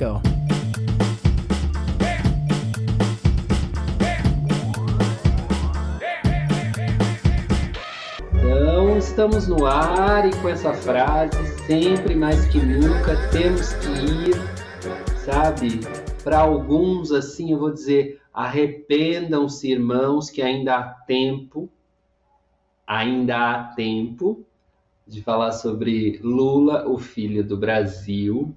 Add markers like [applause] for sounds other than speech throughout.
go. Então, estamos no ar e com essa frase, sempre mais que nunca, temos que ir, sabe? Para alguns, assim, eu vou dizer, arrependam-se, irmãos, que ainda há tempo, ainda há tempo de falar sobre Lula, o Filho do Brasil,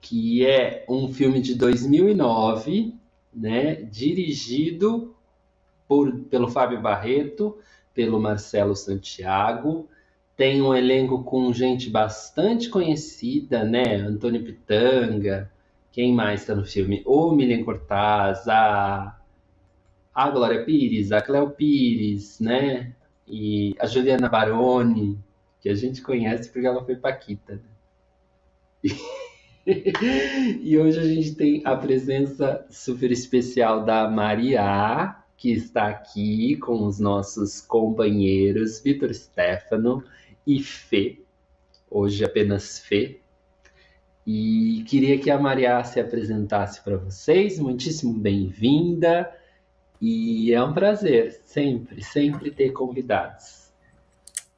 que é um filme de 2009, né, dirigido por, pelo Fábio Barreto, pelo Marcelo Santiago. Tem um elenco com gente bastante conhecida, né? Antônio Pitanga, quem mais está no filme? O Milen Cortaz, a, a Glória Pires, a Cléo Pires, né? E a Juliana Baroni, que a gente conhece porque ela foi Paquita. Né? [laughs] [laughs] e hoje a gente tem a presença super especial da Maria, que está aqui com os nossos companheiros Vitor Stefano e Fê, hoje apenas Fê. E queria que a Maria se apresentasse para vocês. Muitíssimo bem-vinda. E é um prazer sempre, sempre ter convidados.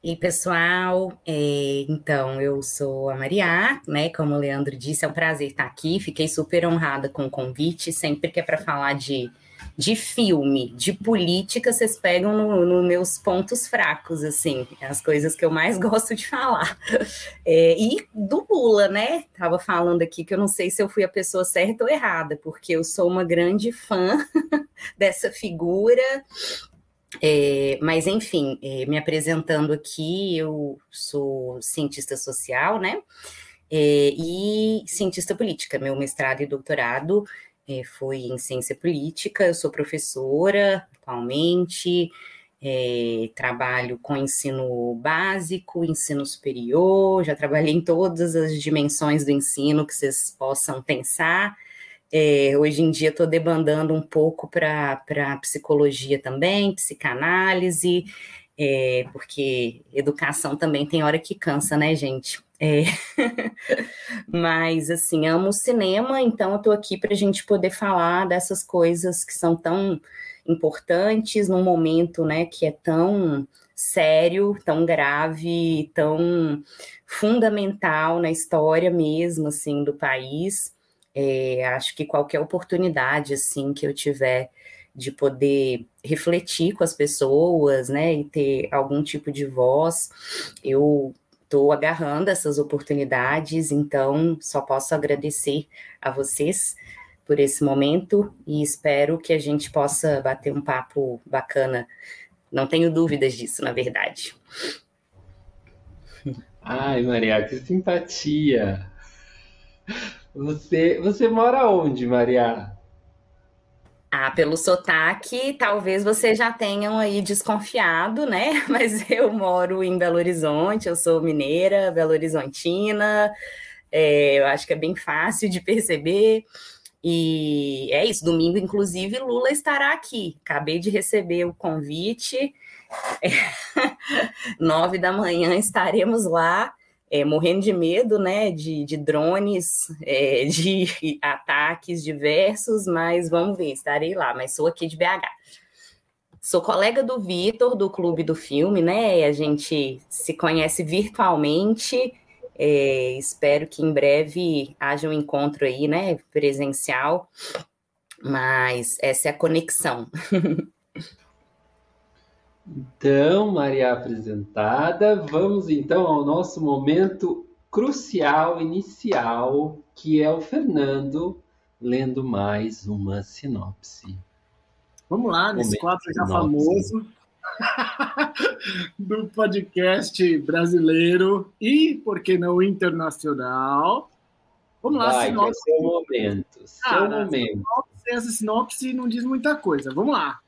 E pessoal, é, então eu sou a Maria, né? Como o Leandro disse, é um prazer estar aqui. Fiquei super honrada com o convite. Sempre que é para falar de de filme, de política, vocês pegam nos no meus pontos fracos, assim, as coisas que eu mais [laughs] gosto de falar. É, e do Lula, né? Tava falando aqui que eu não sei se eu fui a pessoa certa ou errada, porque eu sou uma grande fã [laughs] dessa figura. É, mas, enfim, é, me apresentando aqui, eu sou cientista social, né? É, e cientista política, meu mestrado e doutorado é, foi em ciência política, eu sou professora atualmente, é, trabalho com ensino básico, ensino superior, já trabalhei em todas as dimensões do ensino que vocês possam pensar. É, hoje em dia estou debandando um pouco para psicologia também, psicanálise, é, porque educação também tem hora que cansa, né, gente? É. [laughs] Mas, assim, amo o cinema, então eu estou aqui para a gente poder falar dessas coisas que são tão importantes num momento, né, que é tão sério, tão grave, tão fundamental na história mesmo, assim, do país. É, acho que qualquer oportunidade, assim, que eu tiver de poder refletir com as pessoas, né, e ter algum tipo de voz, eu estou agarrando essas oportunidades, então só posso agradecer a vocês por esse momento e espero que a gente possa bater um papo bacana. Não tenho dúvidas disso, na verdade. Ai, Maria, que simpatia! Você, você mora onde, Maria? Ah, pelo sotaque, talvez vocês já tenham aí desconfiado, né? [laughs] Mas eu moro em Belo Horizonte, eu sou mineira, Belo Horizontina, é, eu acho que é bem fácil de perceber. E é isso, domingo, inclusive, Lula estará aqui. Acabei de receber o convite. É, [laughs] nove da manhã estaremos lá é, morrendo de medo, né, de, de drones, é, [laughs] de ataques diversos, mas vamos ver, estarei lá, mas sou aqui de BH. Sou colega do Vitor, do Clube do Filme, né, a gente se conhece virtualmente, é, espero que em breve haja um encontro aí, né, presencial, mas essa é a conexão. [laughs] Então, Maria apresentada, vamos então ao nosso momento crucial inicial, que é o Fernando lendo mais uma sinopse. Vamos lá, nesse quadro já famoso [laughs] do podcast brasileiro e, por que não, internacional. Vamos lá, Vai, sinopse. É seu momento, seu Cara, momento. Essa sinopse não diz muita coisa. Vamos lá.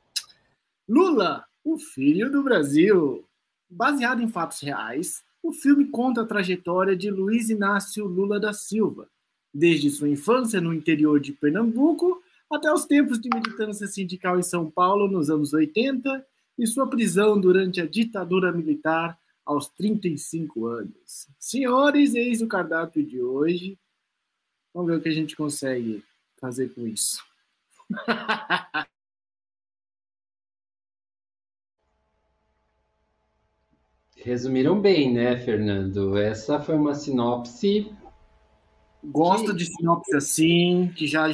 Lula o Filho do Brasil. Baseado em fatos reais, o filme conta a trajetória de Luiz Inácio Lula da Silva, desde sua infância no interior de Pernambuco até os tempos de militância sindical em São Paulo nos anos 80 e sua prisão durante a ditadura militar aos 35 anos. Senhores, eis o cardápio de hoje. Vamos ver o que a gente consegue fazer com isso. [laughs] Resumiram bem, né, Fernando? Essa foi uma sinopse. Gosto que... de sinopse assim, que já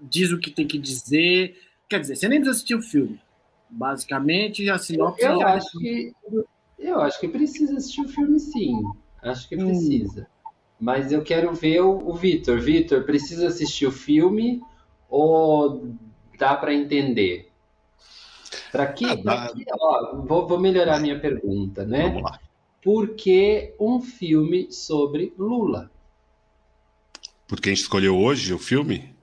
diz o que tem que dizer. Quer dizer, você nem precisa assistir o filme. Basicamente, a sinopse. Eu, já... acho que eu acho que precisa assistir o filme, sim. Acho que hum. precisa. Hum. Mas eu quero ver o, o Vitor. Vitor, precisa assistir o filme ou dá para entender? Para quê? Ah, ó, vou, vou, melhorar a minha pergunta, né? Vamos lá. Por que um filme sobre Lula? Porque a gente escolheu hoje o filme?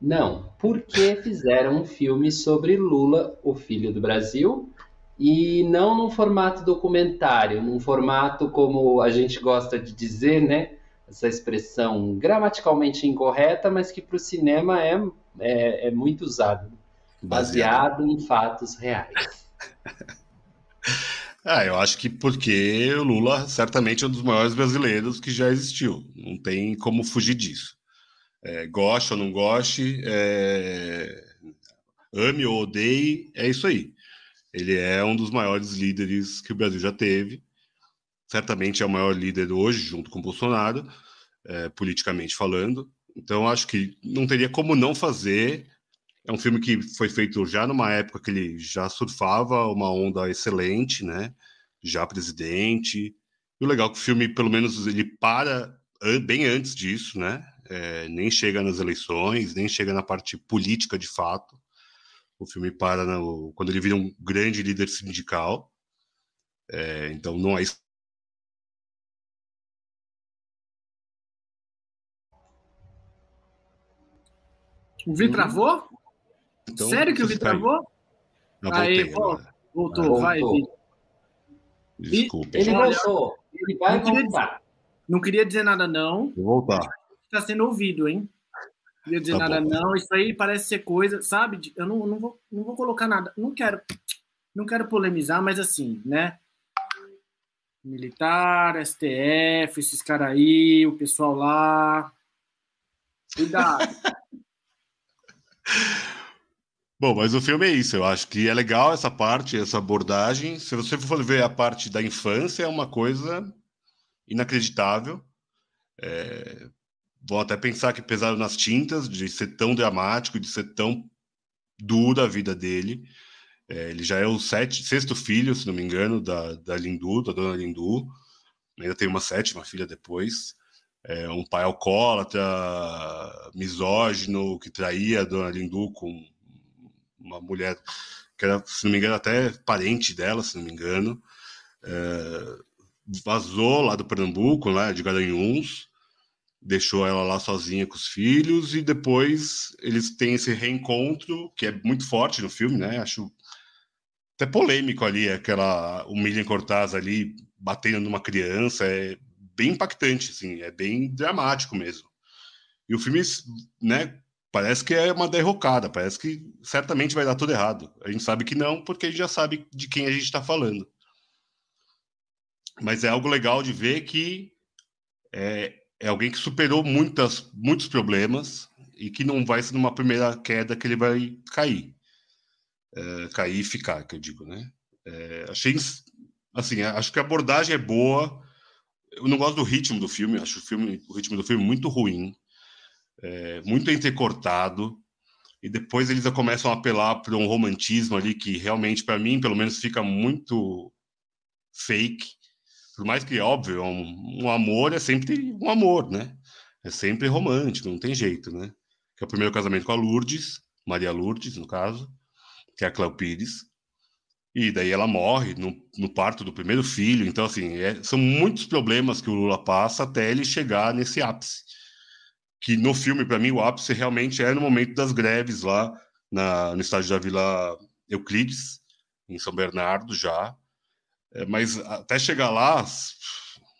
Não. Por que fizeram um filme sobre Lula, o filho do Brasil, e não num formato documentário, num formato como a gente gosta de dizer, né? Essa expressão gramaticalmente incorreta, mas que para o cinema é, é, é muito usada baseado em fatos reais. [laughs] Ah, eu acho que porque o Lula certamente é um dos maiores brasileiros que já existiu. Não tem como fugir disso. É, goste ou não goste, é... ame ou odeie, é isso aí. Ele é um dos maiores líderes que o Brasil já teve. Certamente é o maior líder hoje, junto com o Bolsonaro, é, politicamente falando. Então, acho que não teria como não fazer é um filme que foi feito já numa época que ele já surfava uma onda excelente, né? Já presidente. E o legal é que o filme, pelo menos, ele para bem antes disso, né? É, nem chega nas eleições, nem chega na parte política de fato. O filme para no, quando ele vira um grande líder sindical. É, então não é O Vi travou? Então, Sério que o Vitor travou? Não, Aí, voltou, voltou, vai, Vitor. Desculpa. Ele voltou. Ele vai não voltar. Queria, não queria dizer nada, não. Vou voltar. Está sendo ouvido, hein? Não queria dizer tá nada, bom. não. Isso aí parece ser coisa, sabe? Eu não, não, vou, não vou colocar nada. Não quero, não quero polemizar, mas assim, né? Militar, STF, esses caras aí, o pessoal lá. Cuidado. [laughs] Bom, mas o filme é isso. Eu acho que é legal essa parte, essa abordagem. Se você for ver a parte da infância, é uma coisa inacreditável. É... Vou até pensar que pesaram nas tintas de ser tão dramático, de ser tão dura a vida dele. É, ele já é o sete, sexto filho, se não me engano, da, da Lindu, da dona Lindu. Ainda tem uma sétima filha depois. É um pai alcoólatra, misógino, que traía a dona Lindu com uma mulher que era, se não me engano, até parente dela, se não me engano, é, vazou lá do Pernambuco, lá de Garanhuns, deixou ela lá sozinha com os filhos e depois eles têm esse reencontro que é muito forte no filme, né? Acho até polêmico ali, aquela o Miriam Cortaz ali batendo numa criança, é bem impactante, assim, é bem dramático mesmo. E o filme, né, parece que é uma derrocada, parece que certamente vai dar tudo errado. A gente sabe que não, porque a gente já sabe de quem a gente está falando. Mas é algo legal de ver que é, é alguém que superou muitas, muitos problemas e que não vai ser numa primeira queda que ele vai cair. É, cair e ficar, que eu digo, né? É, achei, assim, acho que a abordagem é boa. Eu não gosto do ritmo do filme, acho o, filme, o ritmo do filme muito ruim é, muito entrecortado, e depois eles começam a apelar para um romantismo ali que realmente, para mim, pelo menos, fica muito fake. Por mais que, óbvio, é um, um, amor é sempre um amor, né? É sempre romântico, não tem jeito, né? Que é o primeiro casamento com a Lourdes, Maria Lourdes, no caso, que é a Cléo Pires. E daí ela morre no, no parto do primeiro filho. Então, assim, é, são muitos problemas que o Lula passa até ele chegar nesse ápice que no filme, para mim, o ápice realmente é no momento das greves lá na, no estádio da Vila Euclides, em São Bernardo já. É, mas até chegar lá,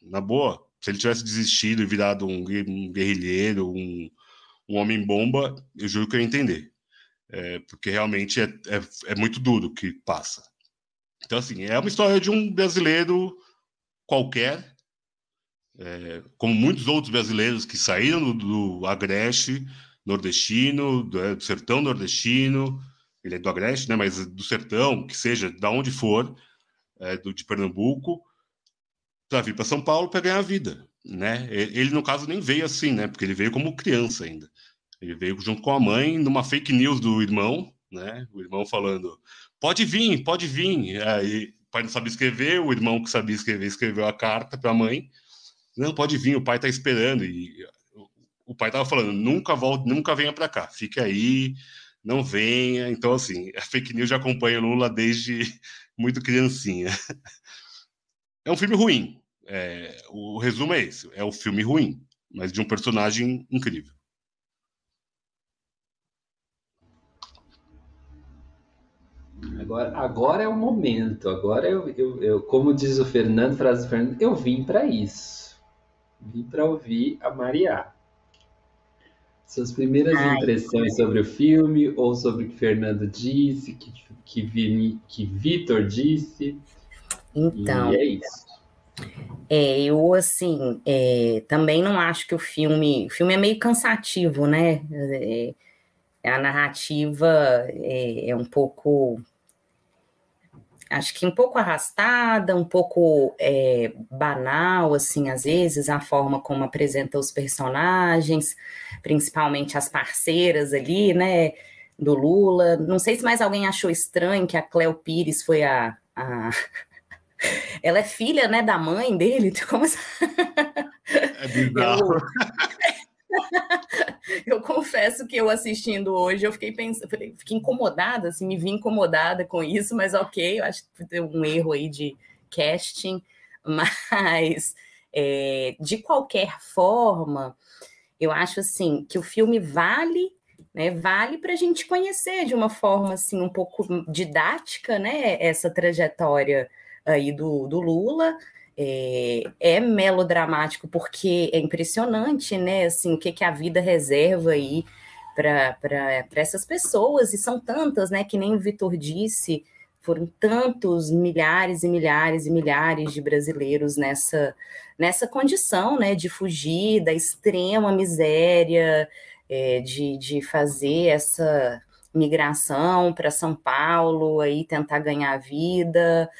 na boa, se ele tivesse desistido e virado um, um guerrilheiro, um, um homem-bomba, eu juro que eu ia entender. É, porque realmente é, é, é muito duro o que passa. Então, assim, é uma história de um brasileiro qualquer é, como muitos outros brasileiros que saíram do, do Agreste nordestino, do, é, do, sertão nordestino, ele é do Agreste, né, mas do sertão, que seja, da onde for, é, do, de Pernambuco, para vir para São Paulo para ganhar a vida, né? Ele, no caso, nem veio assim, né, porque ele veio como criança ainda. Ele veio junto com a mãe numa fake news do irmão, né? O irmão falando: pode vir, pode vir. Aí o pai não sabia escrever, o irmão que sabia escrever escreveu a carta para a mãe. Não, pode vir, o pai está esperando. E o pai estava falando: nunca volte, nunca venha para cá, fique aí, não venha. Então, assim, [laughs] a fake news já acompanha o Lula desde [laughs] muito criancinha. É um filme ruim. É, o resumo é esse: é um filme ruim, mas de um personagem incrível. Agora, agora é o momento. Agora eu, eu, eu como diz o Fernando, frase do Fernando, eu vim para isso. Vim para ouvir a Maria. Suas primeiras Ai. impressões sobre o filme ou sobre o que Fernando disse, que, que, Vini, que Vitor disse. Então. E é isso. É, eu assim é, também não acho que o filme. O filme é meio cansativo, né? É, a narrativa é, é um pouco acho que um pouco arrastada, um pouco é, banal, assim, às vezes, a forma como apresenta os personagens, principalmente as parceiras ali, né, do Lula. Não sei se mais alguém achou estranho que a Cleo Pires foi a... a... [laughs] Ela é filha, né, da mãe dele? [laughs] Como... É bizarro. [laughs] [laughs] Eu... confesso que eu assistindo hoje, eu fiquei pensando, fiquei incomodada, assim, me vi incomodada com isso, mas ok, eu acho que tem um erro aí de casting, [laughs] mas é, de qualquer forma, eu acho assim que o filme vale, né? Vale para a gente conhecer de uma forma assim um pouco didática, né? Essa trajetória aí do, do Lula é, é, melodramático porque é impressionante, né? Assim, o que, que a vida reserva aí para essas pessoas, e são tantas, né? Que nem o Vitor disse, foram tantos milhares e milhares e milhares de brasileiros nessa, nessa condição, né? De fugir da extrema miséria, é, de, de fazer essa migração para São Paulo, aí tentar ganhar vida.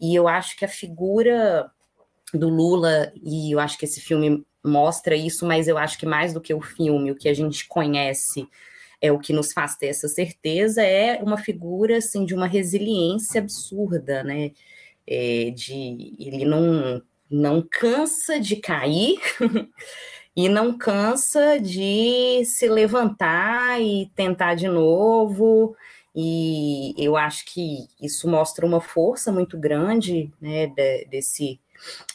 E eu acho que a figura do Lula, e eu acho que esse filme mostra isso, mas eu acho que mais do que o filme, o que a gente conhece é o que nos faz ter essa certeza, é uma figura assim de uma resiliência absurda, né? É, de ele não não cansa de cair [laughs] e não cansa de se levantar e tentar de novo e eu acho que isso mostra uma força muito grande, né, de, desse,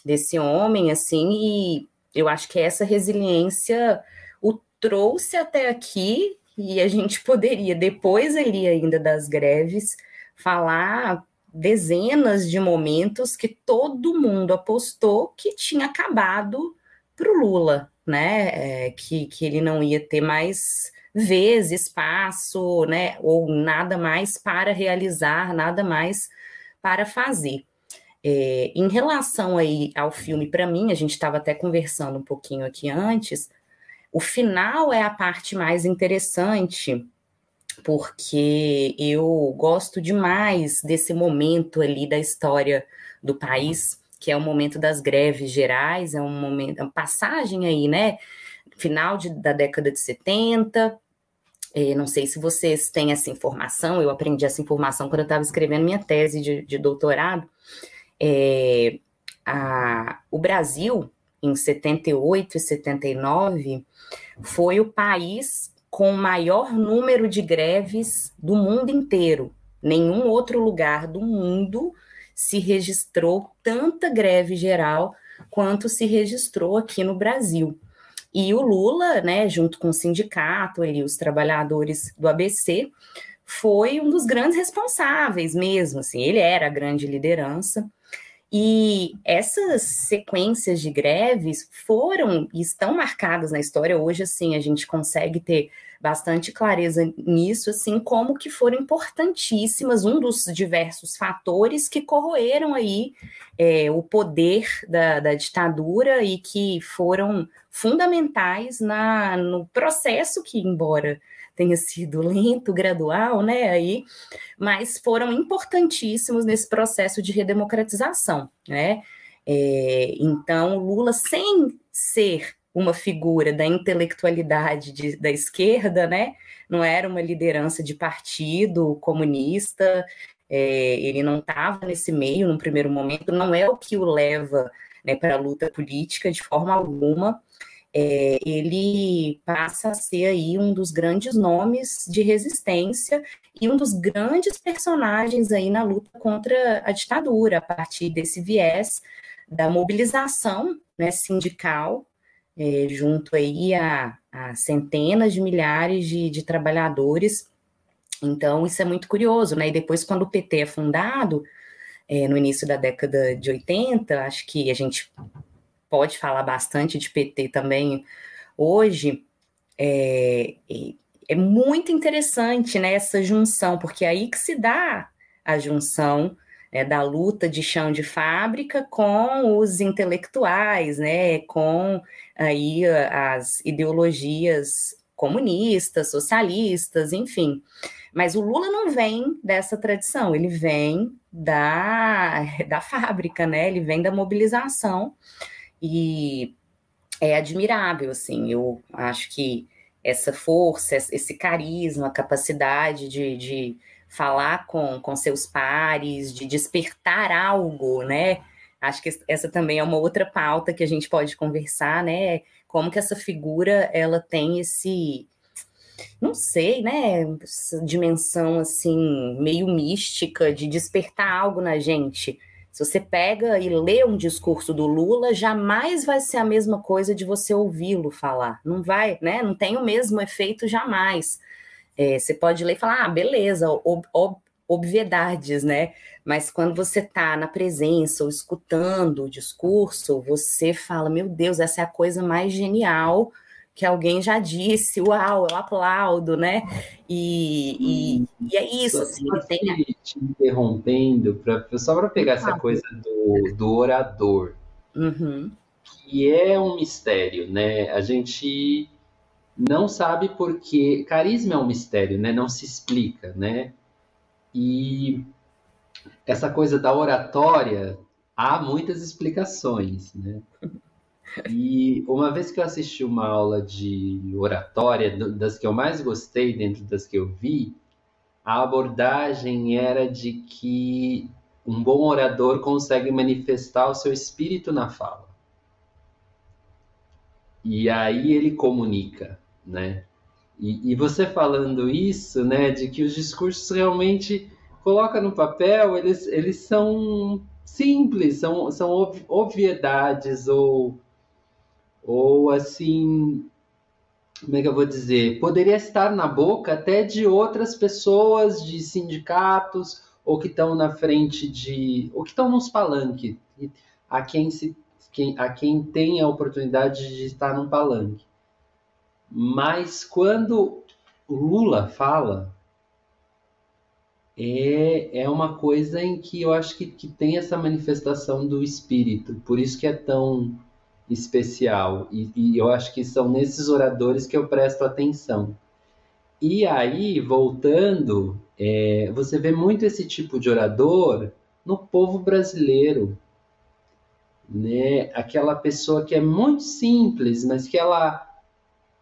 desse homem, assim, e eu acho que essa resiliência o trouxe até aqui, e a gente [laughs] poderia, depois ali ainda das greves, falar dezenas de momentos que todo mundo apostou que tinha acabado para o Lula, né? É, que, que ele não ia ter mais vez, espaço, né, ou nada mais para realizar, nada mais para fazer. É, em relação aí ao filme, para mim, a gente estava até conversando um pouquinho aqui antes, o final é a parte mais interessante, porque eu gosto demais desse momento ali da história do país, que é o momento das greves gerais, é um momento, é uma passagem aí, né? Final de, da década de 70, é, não sei se vocês têm essa informação, eu aprendi essa informação quando eu estava escrevendo minha tese de, de doutorado. É, a, o Brasil, em 78 e 79, foi o país com o maior número de greves do mundo inteiro. Nenhum outro lugar do mundo se registrou tanta greve geral quanto se registrou aqui no Brasil. E o Lula, né, junto com o sindicato e os trabalhadores do ABC, foi um dos grandes responsáveis mesmo, assim, ele era a grande liderança. E essas sequências de greves foram e estão marcadas na história. Hoje, assim, a gente consegue ter bastante clareza nisso, assim como que foram importantíssimas, um dos diversos fatores que corroeram aí é, o poder da, da, ditadura e que foram fundamentais na, no processo que, embora tenha sido lento, gradual, né, aí, mas foram importantíssimos nesse processo de redemocratização, né, é, então Lula, sem ser uma figura da intelectualidade de, da esquerda, né? Não era uma liderança de partido comunista, é, ele não estava nesse meio no primeiro momento, não é o que o leva né, para a luta política de forma alguma. É, ele passa a ser aí um dos grandes nomes de resistência e um dos grandes personagens aí na luta contra a ditadura, a partir desse viés da mobilização né, sindical é, junto aí a, a, centenas de milhares de, de, trabalhadores. Então, isso é muito curioso, né? E depois, quando o PT é fundado, é, no início da década de 80, acho que a gente pode falar bastante de PT também hoje, é, é muito interessante né, essa junção, porque é aí que se dá a junção é, da luta de chão de fábrica com os intelectuais, né, com aí as ideologias comunistas, socialistas, enfim. Mas o Lula não vem dessa tradição, ele vem da, [laughs] da fábrica, né? Ele vem da mobilização e é admirável, assim. Eu acho que essa força, esse carisma, a capacidade de, de falar com, com seus pares, de despertar algo, né? Acho que essa também é uma outra pauta que a gente pode conversar, né? Como que essa figura ela tem esse, não sei, né? Essa dimensão assim meio mística de despertar algo na gente. Se você pega e lê um discurso do Lula, jamais vai ser a mesma coisa de você ouvi-lo falar. Não vai, né? Não tem o mesmo efeito jamais. É, você pode ler e falar, ah, beleza, ob, ob, obviedades, né? Mas quando você está na presença ou escutando o discurso, você fala, meu Deus, essa é a coisa mais genial que alguém já disse, uau, eu aplaudo, né? E, e, e é isso. Assim, tem... te interrompendo, pra, só para pegar essa coisa do, do orador, uhum. que é um mistério, né? A gente não sabe porque carisma é um mistério, né? Não se explica, né? E essa coisa da oratória há muitas explicações, né? E uma vez que eu assisti uma aula de oratória, das que eu mais gostei dentro das que eu vi, a abordagem era de que um bom orador consegue manifestar o seu espírito na fala. E aí ele comunica né? E, e, você falando isso, né, de que os discursos realmente coloca no papel, eles, eles são simples, são, são obviedades ou, ou assim, como é que eu vou dizer? Poderia estar na boca até de outras pessoas, de sindicatos, ou que estão na frente de. ou que estão nos palanques, a quem, se, quem, a quem tem a oportunidade de estar num palanque. Mas quando Lula fala, é, é uma coisa em que eu acho que, que tem essa manifestação do espírito, por isso que é tão especial. E, e eu acho que são nesses oradores que eu presto atenção. E aí, voltando, é, você vê muito esse tipo de orador no povo brasileiro. Né? Aquela pessoa que é muito simples, mas que ela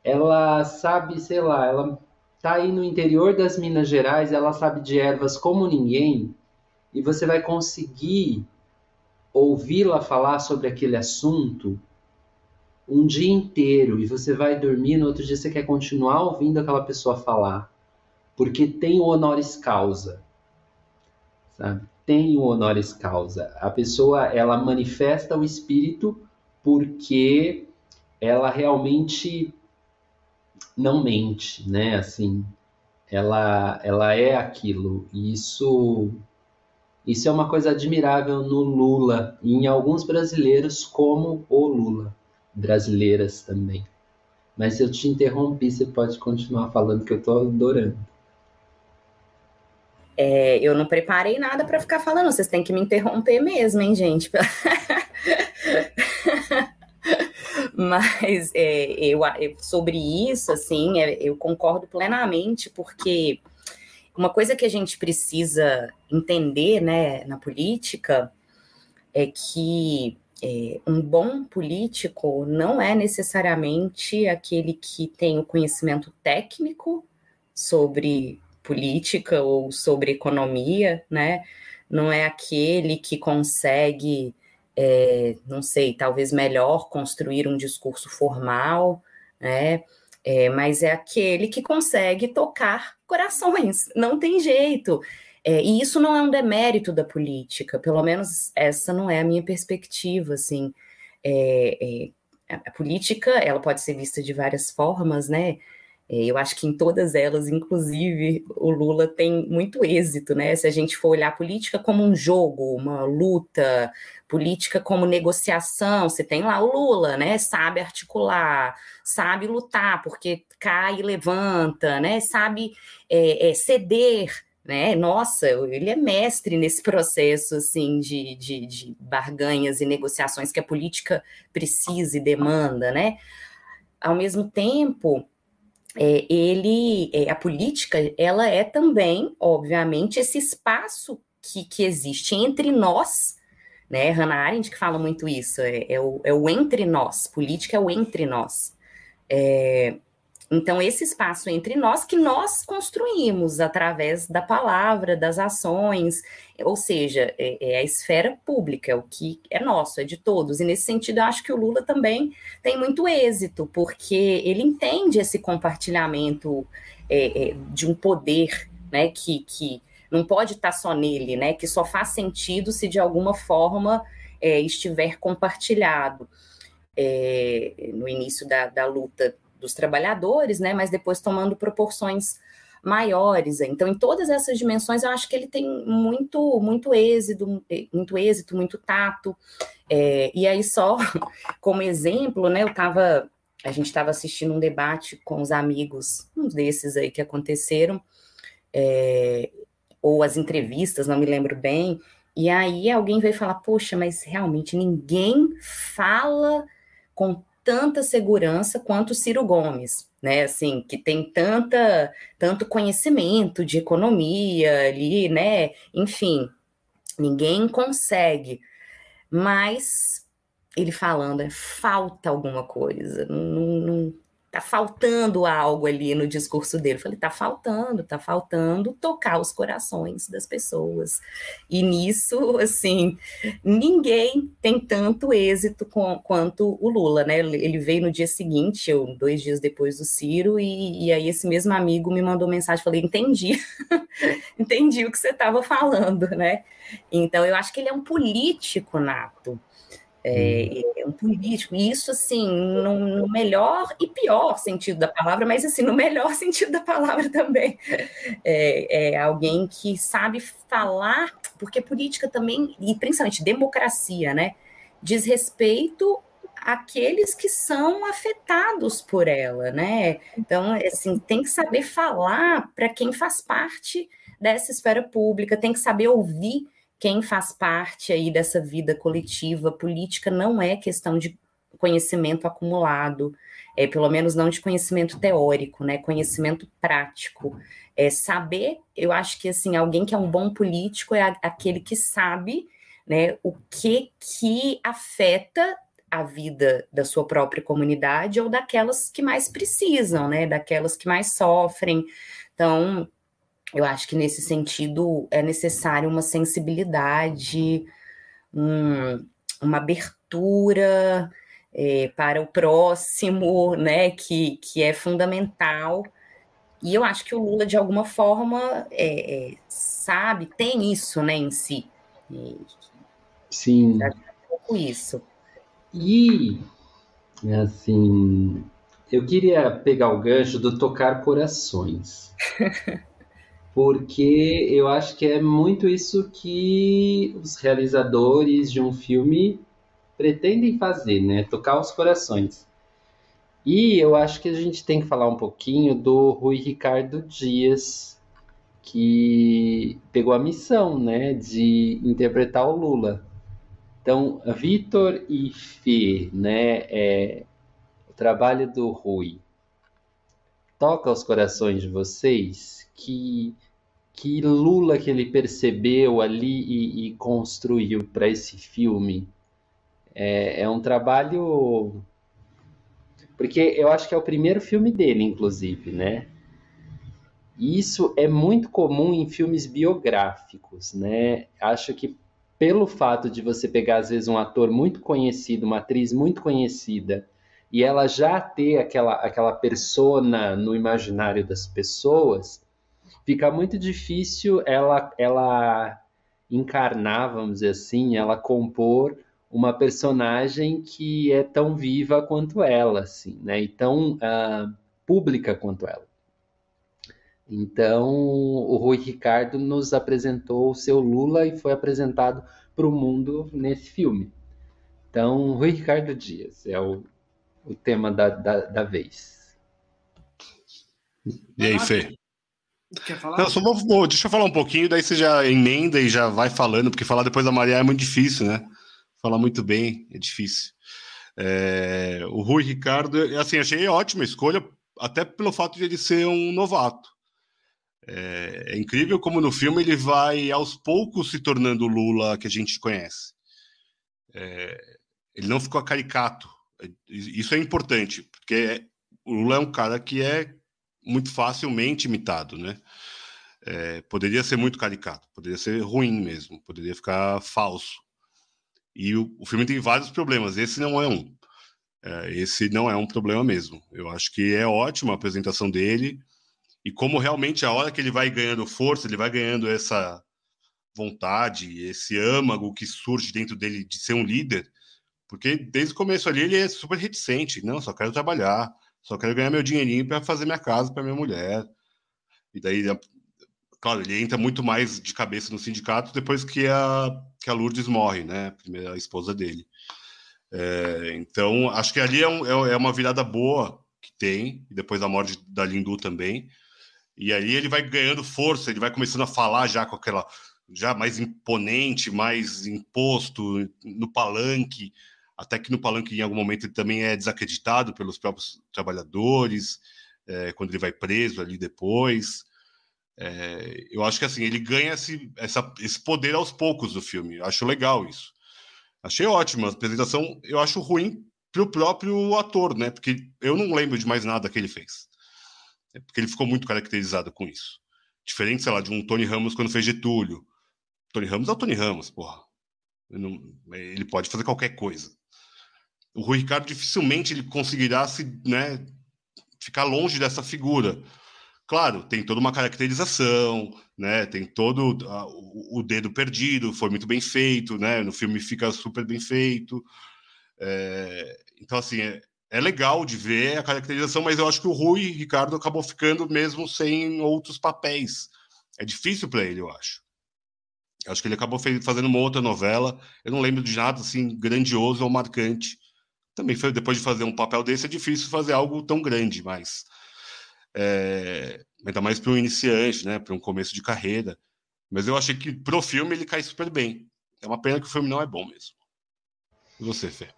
ela sabe, sei lá, ela tá aí no interior das Minas Gerais, ela sabe de ervas como ninguém, e você vai conseguir ouvi-la falar sobre aquele assunto um dia inteiro e você vai dormir, no outro dia você quer continuar ouvindo aquela pessoa falar, porque tem o honoris causa, sabe? Tem o honoris causa. A pessoa, ela manifesta o espírito porque ela realmente não mente, né? Assim, ela, ela é aquilo. E isso Isso é uma coisa admirável no Lula e em alguns brasileiros, como o Lula, brasileiras também. Mas eu te interrompi, você pode continuar falando que eu estou adorando. É, eu não preparei nada para ficar falando, vocês têm que me interromper mesmo, hein, gente? [laughs] Mas é, eu, sobre isso, assim, é, eu concordo plenamente, porque uma coisa que a gente precisa entender né, na política é que é, um bom político não é necessariamente aquele que tem o conhecimento técnico sobre política ou sobre economia, né? Não é aquele que consegue, é, não sei, talvez melhor construir um discurso formal, né? É, mas é aquele que consegue tocar corações, [laughs] não tem jeito. É, e isso não é um demérito da política, pelo menos essa não é a minha perspectiva, assim. É, é a política, ela pode ser vista de várias formas, né? É, eu acho que em todas elas, inclusive, o Lula tem muito êxito, né? Se a gente for olhar a política como um jogo, uma luta, política como negociação, você tem lá o Lula, né? Sabe articular, sabe lutar, porque cai e levanta, né? Sabe é, é, ceder, né? Nossa, ele é mestre nesse [laughs] processo assim de, de, de barganhas e negociações que a política precisa e demanda, né? Ao mesmo tempo, é, ele, é, a política, ela é também, obviamente, esse espaço que, que existe entre nós, né? Hannah Arendt que fala muito isso, é, é, o, é o entre nós, política é o entre nós. Então, esse espaço entre nós que nós construímos através da palavra, das ações, ou seja, é, é, a esfera pública, o que é nosso, é de todos. E nesse sentido, eu acho que o Lula também tem muito êxito, porque ele entende esse compartilhamento é, é, de um poder né, que, que não pode estar só nele, né, que só faz sentido se de alguma forma é, estiver compartilhado. É, no início da, da luta dos trabalhadores, né, mas depois tomando proporções maiores. Então, em todas essas dimensões, eu acho que ele tem muito, muito êxito, muito êxito, muito tato. É, e aí, só [laughs] como exemplo, né, eu estava, a gente estava assistindo um debate com os amigos, uns desses aí que aconteceram, é, ou as entrevistas, não me lembro bem, e aí alguém veio falar, poxa, mas realmente ninguém fala com tanta segurança quanto Ciro Gomes, né? Assim, que tem tanta, tanto conhecimento de economia ali, né? Enfim, ninguém consegue. Mas ele falando, é, falta alguma coisa, não, não, faltando algo ali no discurso dele. Eu falei, tá faltando, tá faltando tocar os corações das pessoas. E nisso, assim, ninguém tem tanto êxito com, quanto o Lula, né? Ele veio no dia seguinte, eu, dois dias depois do Ciro, e, e aí esse mesmo amigo me mandou mensagem, falei, entendi, [laughs] entendi o que você estava falando, né? Então, eu acho que ele é um político nato. É, um político, e isso assim, no, no, melhor e pior sentido da palavra, mas assim, no melhor [laughs] sentido da palavra também. É, é alguém que sabe falar, porque política também, e principalmente democracia, né, diz respeito àqueles que são afetados por ela, né? Então, assim, tem que saber falar para quem faz parte dessa esfera pública, tem que saber ouvir quem faz parte aí dessa vida coletiva política não é questão de conhecimento acumulado, é, pelo menos não de conhecimento teórico, né? Conhecimento prático. É, saber, eu acho que assim, alguém que é um bom político é a, aquele que sabe né, o que que afeta a vida da sua própria comunidade ou daquelas que mais precisam, né? Daquelas que mais sofrem. Então, eu acho que nesse sentido é necessário uma sensibilidade, um, uma abertura é, para o próximo, né, que, que é fundamental. E eu acho que o Lula, de alguma forma, é, é, sabe, tem isso né, em si. E, Sim. Um pouco isso. E, assim, eu queria pegar o gancho do tocar corações. [laughs] porque eu acho que é muito isso que os realizadores de um filme pretendem fazer, né? Tocar os corações. E eu acho que a gente tem que falar um pouquinho do Rui Ricardo Dias, que pegou a missão, né, de interpretar o Lula. Então, Vitor e Fê, né, é, o trabalho do Rui toca os corações de vocês? Que que Lula que ele percebeu ali e, e construiu para esse filme? É, é um trabalho porque eu acho que é o primeiro filme dele, inclusive, né? Isso é muito comum em filmes biográficos, né? Acho que pelo fato de você pegar, às vezes, um ator muito conhecido, uma atriz muito conhecida, e ela já ter aquela, aquela persona no imaginário das pessoas, fica muito difícil ela, ela encarnar, vamos dizer assim, ela compor uma personagem que é tão viva quanto ela, assim, né? E tão uh, pública quanto ela. Então, o Rui Ricardo nos apresentou o seu Lula e foi apresentado para o mundo nesse filme. Então, Rui Ricardo Dias é o, o tema da, da, da vez. E aí, Fê? Quer falar? Não, só vou, deixa eu falar um pouquinho, daí você já emenda e já vai falando, porque falar depois da Maria é muito difícil, né? falar muito bem, é difícil. É, o Rui Ricardo, assim, achei ótima escolha, até pelo fato de ele ser um novato. É, é, incrível como no filme ele vai aos poucos se tornando o Lula que a gente conhece. É, ele não ficou caricato. Isso é importante, porque o Lula é um cara que é muito facilmente imitado, né? É, poderia ser muito caricato, poderia ser ruim mesmo, poderia ficar falso. E o, o filme tem vários problemas, esse não é um. É, esse não é um problema mesmo. Eu acho que é ótima a apresentação dele e como realmente a hora que ele vai ganhando força, ele vai ganhando essa vontade, esse âmago que surge dentro dele de ser um líder, porque desde o começo ali ele é super reticente, não, só quero trabalhar, só quero ganhar meu dinheirinho para fazer minha casa para minha mulher. E daí claro, ele entra muito mais de cabeça no sindicato depois que a, que a Lourdes morre, né? A primeira esposa dele. É, então, acho que ali é, um, é, é uma virada boa que tem, depois da morte da Lindu também. E aí ele vai ganhando força, ele vai começando a falar já com aquela já mais imponente, mais imposto no palanque, até que no palanque em algum momento ele também é desacreditado pelos próprios trabalhadores, é, quando ele vai preso ali depois. É, eu acho que assim, ele ganha esse, essa, esse poder aos poucos do filme. Eu acho legal isso. Achei ótimo. A apresentação eu acho ruim pro próprio ator, né? Porque eu não lembro de mais nada que ele fez. É porque ele ficou muito caracterizado com isso. Diferente, sei lá, de um Tony Ramos quando fez Getúlio. Tony Ramos é o Tony Ramos, porra. Ele, ele pode fazer qualquer coisa. O Rui Ricardo dificilmente ele conseguirá se, né, ficar longe dessa figura Claro, tem toda uma caracterização, né? Tem todo uh, o, o, dedo perdido, foi muito bem feito, né? No filme fica super bem feito. É, então, assim, é, é, legal de ver a caracterização, mas eu acho que o Rui Ricardo acabou ficando mesmo sem outros papéis. É difícil para ele, eu acho. Eu acho que ele acabou fazendo uma outra novela. Eu não lembro de nada assim grandioso ou marcante. Também foi depois de fazer um papel desse é difícil fazer algo tão grande, mas é, ainda mais para um iniciante, né, para um começo de carreira. Mas eu achei que pro filme ele cai super bem. É uma pena que o filme não é bom mesmo. E você, Fê?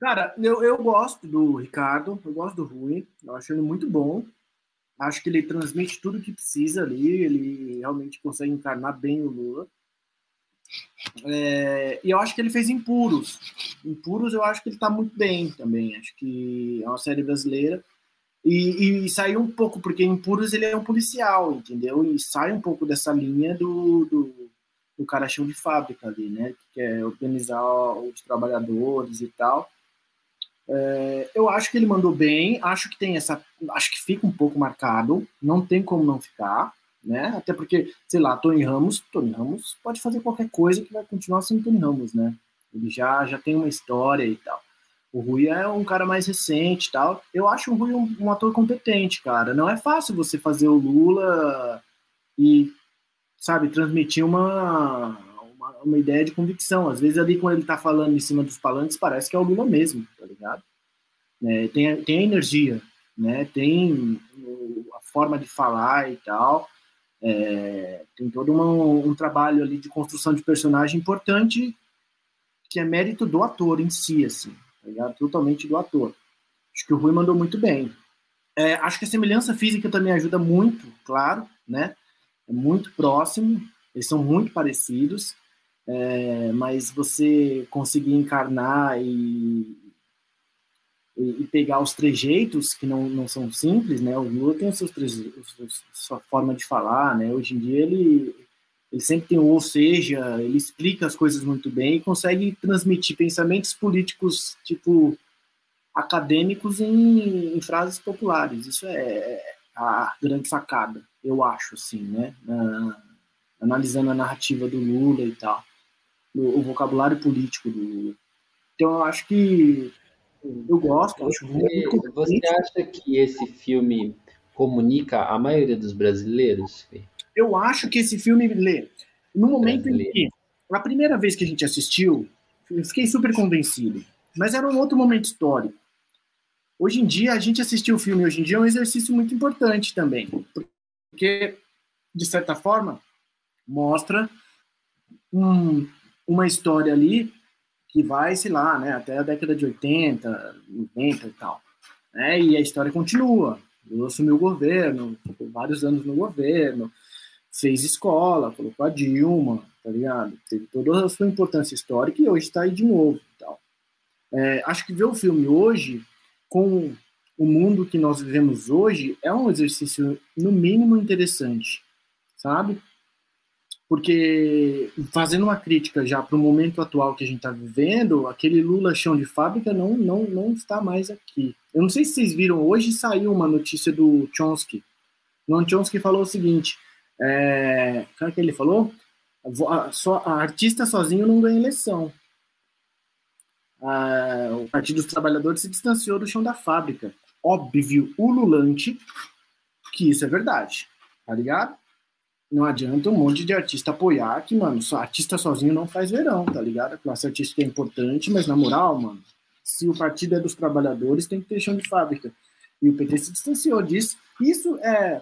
Cara, eu, eu gosto do Ricardo, eu gosto do Rui, eu acho ele muito bom. Acho que ele transmite tudo o que precisa ali, ele realmente consegue encarnar bem o Lula. É, e eu acho que ele fez Impuros. Impuros eu acho que ele está muito bem também. Acho que é uma série brasileira e, e saiu um pouco, porque em Puros ele é um policial, entendeu? E sai um pouco dessa linha do, do, do cara chão de fábrica ali, né? Que quer organizar os trabalhadores e tal. É, eu acho que ele mandou bem, acho que tem essa. Acho que fica um pouco marcado, não tem como não ficar, né? Até porque, sei lá, Tony Ramos, Tony Ramos pode fazer qualquer coisa que vai continuar sendo Tony Ramos, né? Ele já, já tem uma história e tal. O Rui é um cara mais recente tal. Eu acho o Rui um, um ator competente, cara. Não é fácil você fazer o Lula e, sabe, transmitir uma, uma, uma, ideia de convicção. Às vezes ali quando ele tá falando em cima dos palanques, parece que é o Lula mesmo, tá ligado? É, tem, tem a energia, né? Tem a forma de falar e tal. É, tem todo uma, um trabalho ali de construção de personagem importante que é mérito do ator em si, assim, tá? Totalmente do ator. Acho que o Rui mandou muito bem. É, acho que a semelhança física também ajuda muito, claro, né? É muito próximo, eles são muito parecidos, é, mas você conseguir encarnar e, e, e, pegar os trejeitos que não, não são simples, né? O Lula tem os seus trejeitos, sua forma de falar, né? Hoje em dia ele, ele sempre tem o ou seja, ele explica as coisas muito bem e consegue transmitir pensamentos políticos, tipo, acadêmicos em, em frases populares. Isso é a grande sacada, eu acho, assim, né? analisando a narrativa do Lula e tal, o, o vocabulário político do Lula. Então, eu acho que eu gosto, acho você, você acha que esse filme comunica a maioria dos brasileiros? Eu acho que esse filme lê. No momento em que a primeira vez que a gente assistiu, eu fiquei super convencido. Mas era um outro momento histórico. Hoje em dia, a gente assistir o filme hoje em dia é um exercício muito importante também. Porque, de certa forma, mostra um, uma história ali que vai, sei lá, né, até a década de 80, 90 e tal. Né, e a história continua. Lula assumiu o governo, vários anos no governo, fez escola, colocou a Dilma, tá ligado? Teve toda a sua importância histórica e hoje está aí de novo. Tal. É, acho que ver o filme hoje, com o mundo que nós vivemos hoje, é um exercício, no mínimo, interessante, sabe? porque fazendo uma crítica já para o momento atual que a gente está vivendo, aquele Lula chão de fábrica não, não, não está mais aqui. Eu não sei se vocês viram, hoje saiu uma notícia do Chomsky. O Chomsky falou o seguinte, é, o que ele falou? A, só, a artista sozinho não ganha eleição. o Partido dos Trabalhadores se distanciou do chão da fábrica. Óbvio, ululante, que isso é verdade, tá ligado? não adianta um monte de artista apoiar que, mano, só artista sozinho não faz verão, tá ligado? A classe artística é importante, mas na moral, mano, se o partido é dos trabalhadores, tem que ter chão de fábrica. E o PT se distanciou disso. Isso é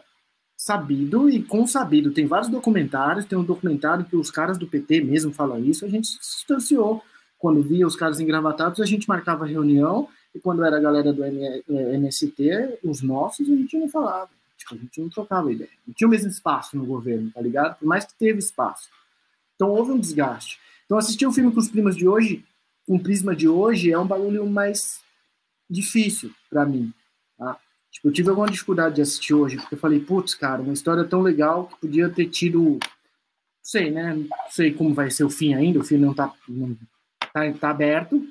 sabido e consabido. Tem vários documentários, tem um documentário que os caras do PT mesmo falam isso, a gente se distanciou. Quando via os caras engravatados, a gente marcava reunião, e quando era a galera do MST, os nossos, a gente não falava. Tipo, a gente não trocava ideia. Não tinha o mesmo espaço no governo, tá ligado? Por mais que teve espaço. Então houve um desgaste. Então assistir um filme com os primas de hoje, um prisma de hoje, é um bagulho mais difícil para mim. Tá? Tipo, eu tive alguma dificuldade de assistir hoje, porque eu falei, putz, cara, uma história tão legal que podia ter tido. Não sei, né? Não sei como vai ser o fim ainda, o fim não tá, não tá, tá aberto.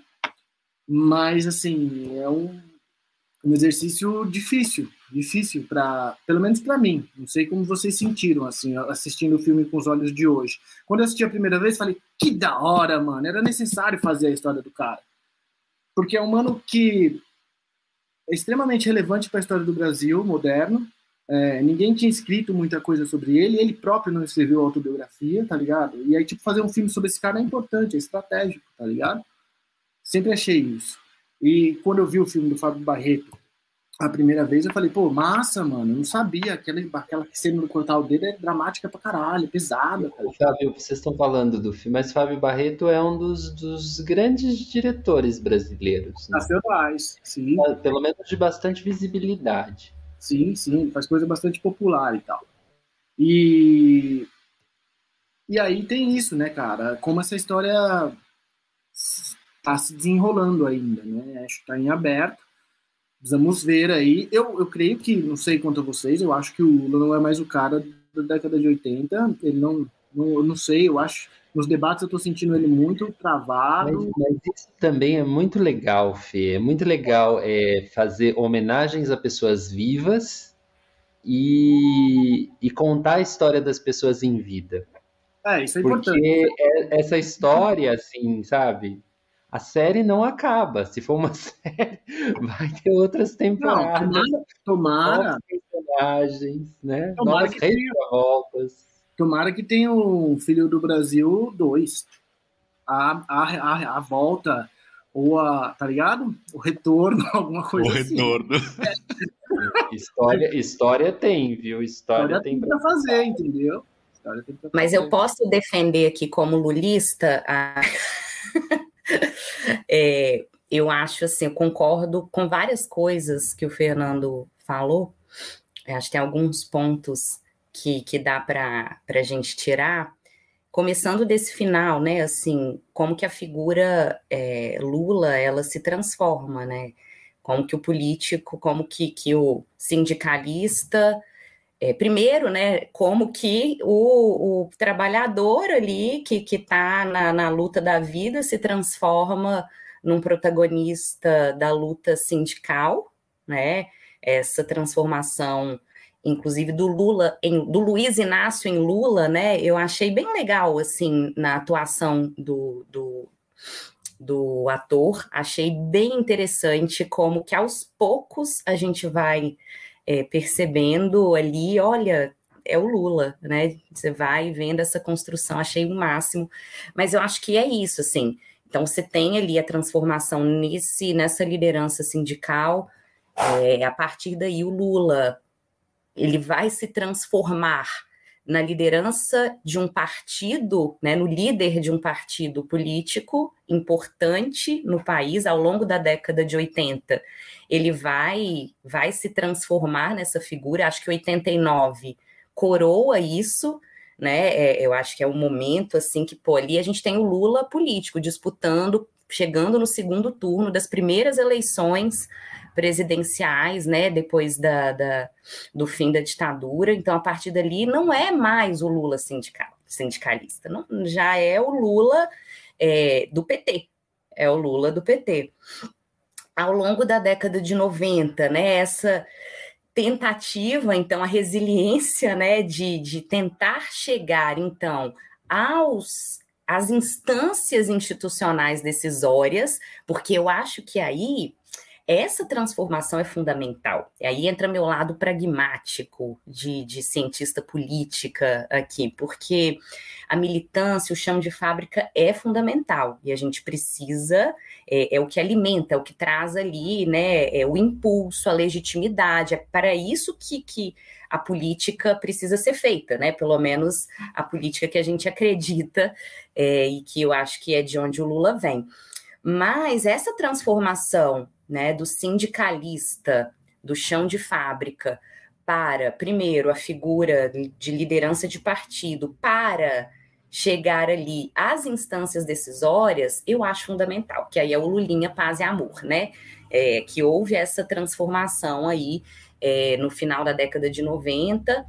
Mas, assim, é um, um exercício difícil, difícil para, pelo menos para mim. Não sei como vocês sentiram assim, assistindo o filme com os olhos de hoje. Quando eu assisti a primeira vez, falei: "Que da hora, mano, era necessário fazer a história do cara". Porque é um mano que é extremamente relevante para a história do Brasil moderno. É, ninguém tinha escrito muita coisa sobre ele, ele próprio não escreveu autobiografia, tá ligado? E aí, tipo, fazer um filme sobre esse cara é importante, é estratégico, tá ligado? Sempre achei isso. E quando eu vi o filme do Fábio Barreto a primeira vez, eu falei, pô, massa, mano, eu não sabia. Aquela, aquela cena do cortar o dedo é dramática pra caralho, é pesada. Cara. Fábio, vocês estão falando do filme, mas Fábio Barreto é um dos, dos grandes diretores brasileiros. Né? Nacionais, sim. Pelo menos de bastante visibilidade. Sim, sim, faz coisa bastante popular e tal. E, e aí tem isso, né, cara? Como essa história está se desenrolando ainda, né? Acho que está em aberto. Precisamos ver aí. Eu, eu creio que, não sei quanto a vocês, eu acho que o Lula não é mais o cara da década de 80. Ele não, não eu não sei, eu acho. Nos debates eu estou sentindo ele muito travado. Mas, mas, isso também é muito legal, Fê. É muito legal é, fazer homenagens a pessoas vivas e, e contar a história das pessoas em vida. É, isso é Porque importante. É, essa história, assim, sabe? A série não acaba. Se for uma [laughs] série, vai ter outras temporadas. Não, tomara. personagens, né? Tomara Novas reviravoltas. Tomara que tenha o Filho do Brasil 2. A, a, a, a volta, ou a, tá ligado? O retorno, [laughs] alguma coisa o assim. O retorno. [laughs] história, história tem, viu? História, história tem, tem pra fazer, entendeu? Mas eu posso defender aqui como lulista a... [laughs] é, eu acho assim, eu concordo com várias coisas que o Fernando falou. Eu acho que tem alguns pontos que, que dá para a gente tirar. Começando desse final, né? Assim, como que a figura é, Lula ela se transforma, né? Como que o político, como que, que o sindicalista é, primeiro, né, como que o, o trabalhador ali que está na, na luta da vida se transforma num protagonista da luta sindical, né? Essa transformação, inclusive do Lula, em, do Luiz Inácio em Lula, né? Eu achei bem legal assim na atuação do, do, do ator. Achei bem interessante como que aos poucos a gente vai é, percebendo ali, olha, é o Lula, né? Você vai vendo essa construção, achei o máximo. Mas eu acho que é isso, assim. Então você tem ali a transformação nesse nessa liderança sindical. É, a partir daí o Lula ele vai se transformar na liderança de um partido, né, no líder de um partido político importante no país ao longo da década de 80. Ele vai vai se transformar nessa figura, acho que 89 coroa isso, né? É, eu acho que é o momento assim que pô, ali a gente tem o Lula político disputando, chegando no segundo turno das primeiras eleições presidenciais, né, depois da, da, do fim da ditadura. Então, a partir dali, não é mais o Lula sindical, sindicalista, não, já é o Lula é, do PT, é o Lula do PT. Ao longo da década de 90, né, essa tentativa, então, a resiliência, né, de, de tentar chegar, então, aos as instâncias institucionais decisórias, porque eu acho que aí essa transformação é fundamental. E aí entra meu lado pragmático de, de cientista política aqui, porque a militância, o chão de fábrica é fundamental e a gente precisa, é, é, o que alimenta, é o que traz ali, né, é o impulso, a legitimidade, é para isso que, que a política precisa ser feita, né, pelo menos a política que a gente acredita é, e que eu acho que é de onde o Lula vem. Mas essa transformação né, do sindicalista, do chão de fábrica, para, primeiro, a figura de liderança de partido, para chegar ali às instâncias decisórias, eu acho fundamental, que aí é o Lulinha Paz e Amor, né? É, que houve essa transformação aí é, no final da década de 90.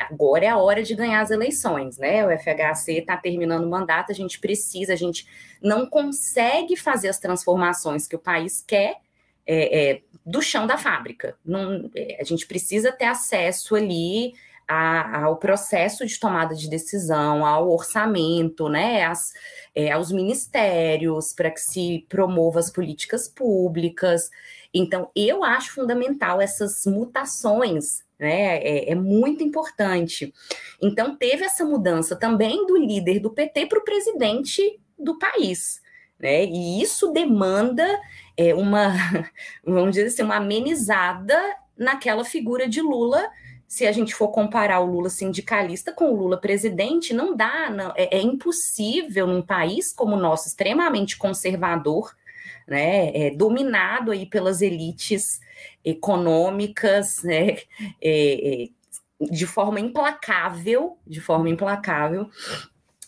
Agora é a hora de ganhar as eleições, né? O FHC está terminando o mandato, a gente precisa, a gente não consegue fazer as transformações que o país quer é, é, do chão da fábrica. Não, é, a gente precisa ter acesso ali a, ao processo de tomada de decisão, ao orçamento, né, as, é, aos ministérios, para que se promova as políticas públicas. Então, eu acho fundamental essas mutações né? É, é, muito importante. Então, teve essa mudança também do líder do PT para o presidente do país. Né? E isso demanda é, uma, [laughs] vamos dizer assim, uma amenizada naquela figura de Lula. Se a gente for comparar o Lula sindicalista com o Lula presidente, não dá, não, é, é impossível num país como o nosso, extremamente conservador, né, é, dominado aí pelas elites econômicas, né, é, é, de forma implacável, de forma implacável,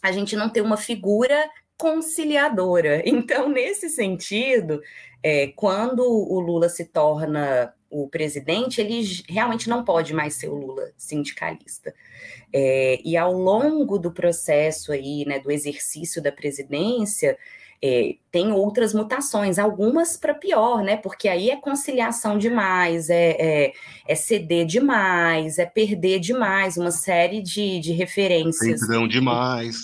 a gente não tem uma figura conciliadora. [laughs] Então, nesse sentido, é, quando o Lula se torna o presidente, ele realmente não pode mais ser o Lula sindicalista. É, e ao longo do processo aí, né, do exercício da presidência, é, tem outras mutações, algumas para pior, né? Porque aí é conciliação demais, é, é, é, ceder demais, é perder demais, uma série de, de referências. Perdão demais.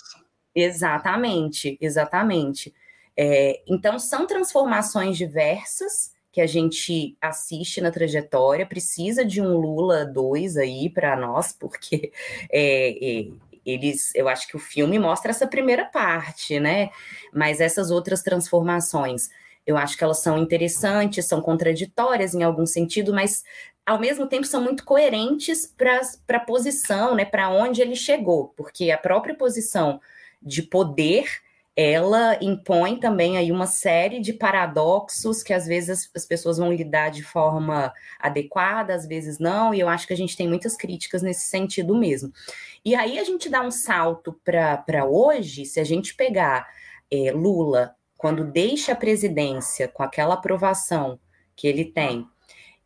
Exatamente, exatamente. É, então, são transformações diversas que a gente assiste na trajetória, precisa de um Lula 2 aí para nós, porque é, é, eles, eu acho que o filme mostra essa primeira parte, né? Mas essas outras transformações, eu acho que elas são interessantes, são contraditórias em algum sentido, mas ao mesmo tempo são muito coerentes para a posição, né? Para onde ele chegou, porque a própria posição de poder ela impõe também aí uma série de paradoxos que às vezes as pessoas vão lidar de forma adequada, às vezes não, e eu acho que a gente tem muitas críticas nesse sentido mesmo. E aí a gente dá um salto para hoje, se a gente pegar é, Lula, quando deixa a presidência com aquela aprovação que ele tem,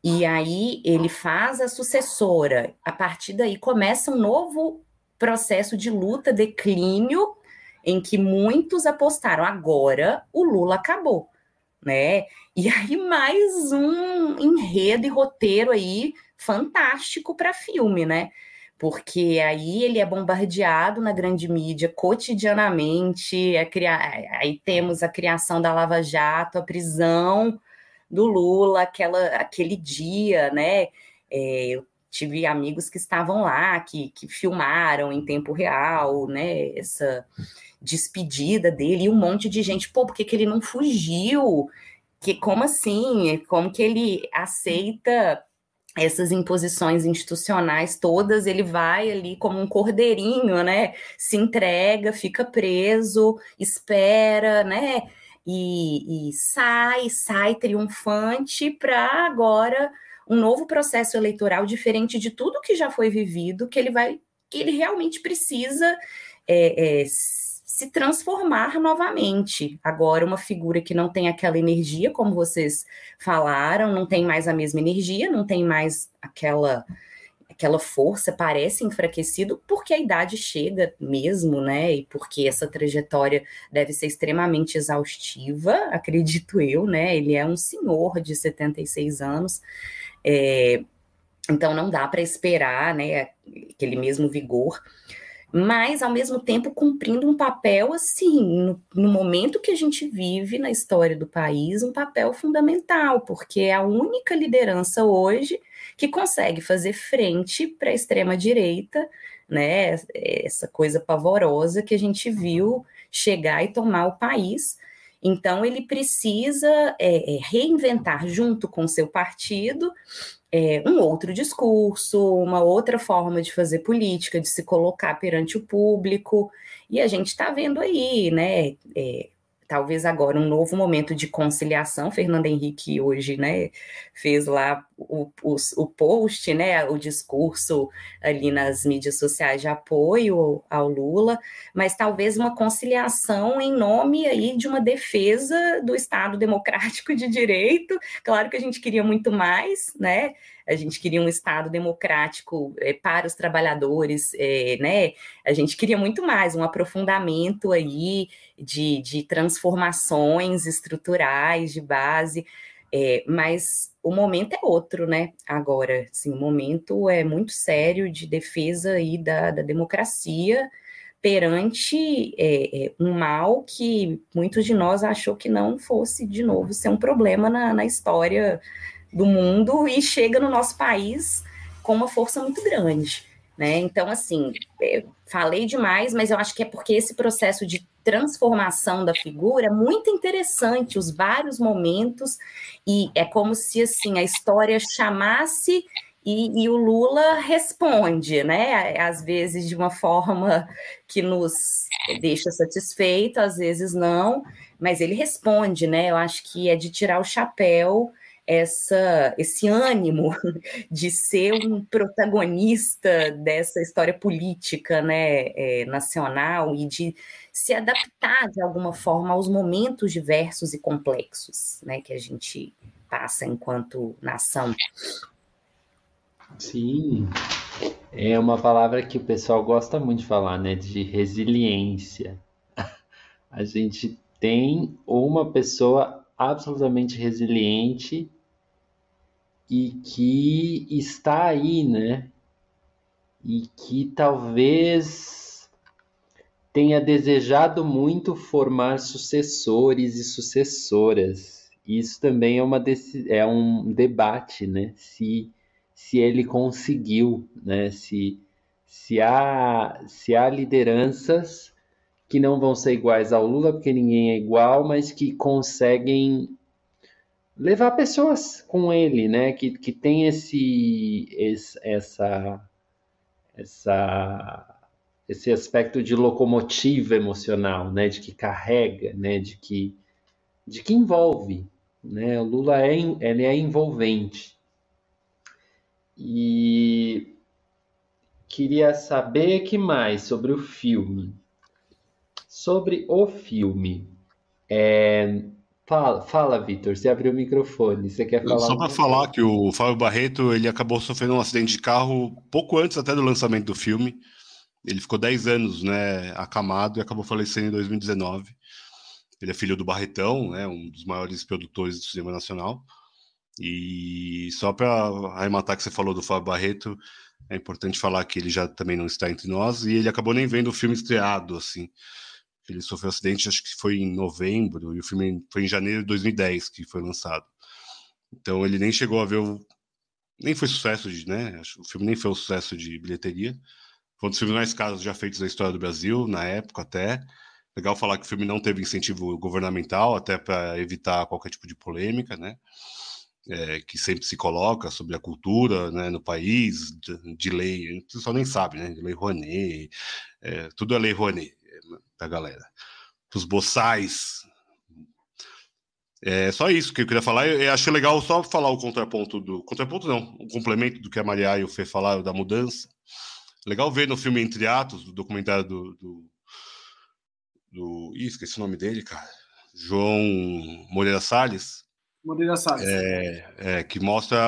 e aí ele faz a sucessora, a partir daí começa um novo processo de luta, declínio em que muitos apostaram agora o Lula acabou, né? E aí mais um enredo e roteiro aí fantástico para filme, né? Porque aí ele é bombardeado na grande mídia cotidianamente, é criar, aí temos a criação da Lava Jato, a prisão do Lula, aquela, aquele dia, né? É, eu tive amigos que estavam lá, que, que filmaram em tempo real, né? Essa despedida dele e um monte de gente, pô, por que, que ele não fugiu? Que, como assim? Como que ele aceita essas imposições institucionais todas, ele vai ali como um cordeirinho, né? Se entrega, fica preso, espera, né? E, e sai, sai triunfante para agora um novo processo eleitoral diferente de tudo que já foi vivido, que ele vai, que ele realmente precisa é, é, se transformar novamente. Agora, uma figura que não tem aquela energia, como vocês falaram, não tem mais a mesma energia, não tem mais aquela aquela força, parece enfraquecido, porque a idade chega mesmo, né? E porque essa trajetória deve ser extremamente exaustiva, [laughs] acredito eu, né? Ele é um senhor de 76 anos. É, então não dá para esperar, né, aquele mesmo vigor mas ao mesmo tempo cumprindo um papel assim, no, no, momento que a gente vive na história do país, um papel fundamental, porque é a única liderança hoje que consegue fazer frente para a extrema direita, né? Essa coisa pavorosa que a gente viu chegar e tomar o país. Então ele precisa é, é reinventar junto com seu partido é, um outro discurso, uma outra forma de fazer política, de se colocar perante o público. E a gente está vendo aí, né? É, talvez agora um novo momento de conciliação. Fernando Henrique hoje, né, fez lá o, o, o, post, né, o discurso ali nas mídias sociais de apoio ao Lula, mas talvez uma conciliação em nome aí de uma defesa do Estado democrático de direito. Claro que a gente queria muito mais, né? A gente queria um Estado democrático é, para os trabalhadores, é, né? A gente queria muito mais, um aprofundamento aí de, de transformações estruturais de base, é, mas o momento é outro, né? Agora, sim, o momento é muito sério de defesa aí da, da democracia perante um mal que muitos de nós achou que não fosse de novo ser um problema na, na história do mundo e chega no nosso país com uma força muito grande. Né? Então, assim, falei demais, mas eu acho que é porque esse processo de transformação da figura é muito interessante, os vários momentos, e é como se assim a história chamasse e, e, o Lula responde, né? Às vezes de uma forma que nos deixa satisfeito, às vezes não, mas ele responde, né? Eu acho que é de tirar o chapéu essa, esse ânimo [laughs] de ser um protagonista dessa história política né, é, nacional e de se adaptar de alguma forma aos momentos diversos e complexos né, que a gente passa enquanto nação. Sim, é uma palavra que o pessoal gosta muito de falar, né? De resiliência. [laughs] A gente tem uma pessoa absolutamente resiliente e que está aí, né? E que talvez tenha desejado muito formar sucessores e sucessoras. Isso também é, uma, é um debate, né? Se, se ele conseguiu, né? Se, se, há, se há lideranças que não vão ser iguais ao Lula, porque ninguém é igual, mas que conseguem levar pessoas com ele, né? Que, que tem esse, esse essa essa esse aspecto de locomotiva emocional, né, de que carrega, né, de que de que envolve, né? O Lula é ele é envolvente. E queria saber que mais sobre o filme. Sobre o filme. É, fala, fala Vitor, você abriu o microfone, você quer falar? Só para falar que o Fábio Barreto ele acabou sofrendo um acidente de carro pouco antes até do lançamento do filme. Ele ficou 10 anos né, acamado e acabou falecendo em 2019. Ele é filho do Barretão, né, um dos maiores produtores do cinema nacional. E só para arrematar que você falou do Fábio Barreto, é importante falar que ele já também não está entre nós e ele acabou nem vendo o filme estreado, assim. Ele sofreu um acidente, acho que foi em novembro, e o filme foi em janeiro de 2010 que foi lançado. Então ele nem chegou a ver o. Nem foi sucesso de, né? O filme nem foi um sucesso de bilheteria. Foi um dos filmes mais caros já feitos na história do Brasil, na época até. Legal falar que o filme não teve incentivo governamental, até para evitar qualquer tipo de polêmica, né? É, que sempre se coloca sobre a cultura né, no país, de, de lei, o pessoal nem sabe, né? De lei Rouanet, é, tudo é lei Rouanet da galera. Os boçais. É só isso que eu queria falar. Eu, achei legal só falar o contraponto do. Contraponto não, o complemento do que a Maria e o Fê falaram da mudança. Legal ver no filme Entre Atos, do documentário do. do, do... Ih, esqueci o nome dele, cara. João Moreira Salles. Moreira Salles. É, é, que mostra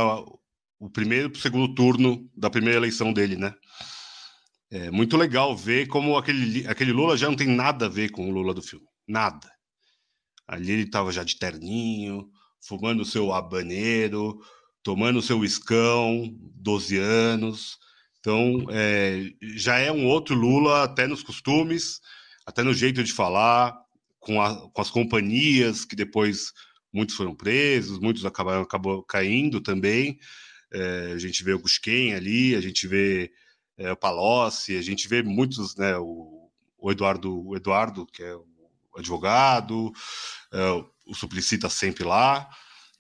o primeiro para o segundo turno da primeira eleição dele, né? É muito legal ver como aquele, aquele Lula já não tem nada a ver com o Lula do filme. Nada. Ali ele estava já de terninho, fumando o seu habaneiro, tomando o seu escão, 12 anos. Então, é, já é um outro Lula, até nos costumes, até no jeito de falar, com, a, com as companhias, que depois muitos foram presos, muitos acabaram acabou caindo também. É, a gente vê o Gusquem ali, a gente vê é, o Palocci, a gente vê muitos, né, o, o, Eduardo, o Eduardo, que é o advogado, é, o Suplicy está sempre lá,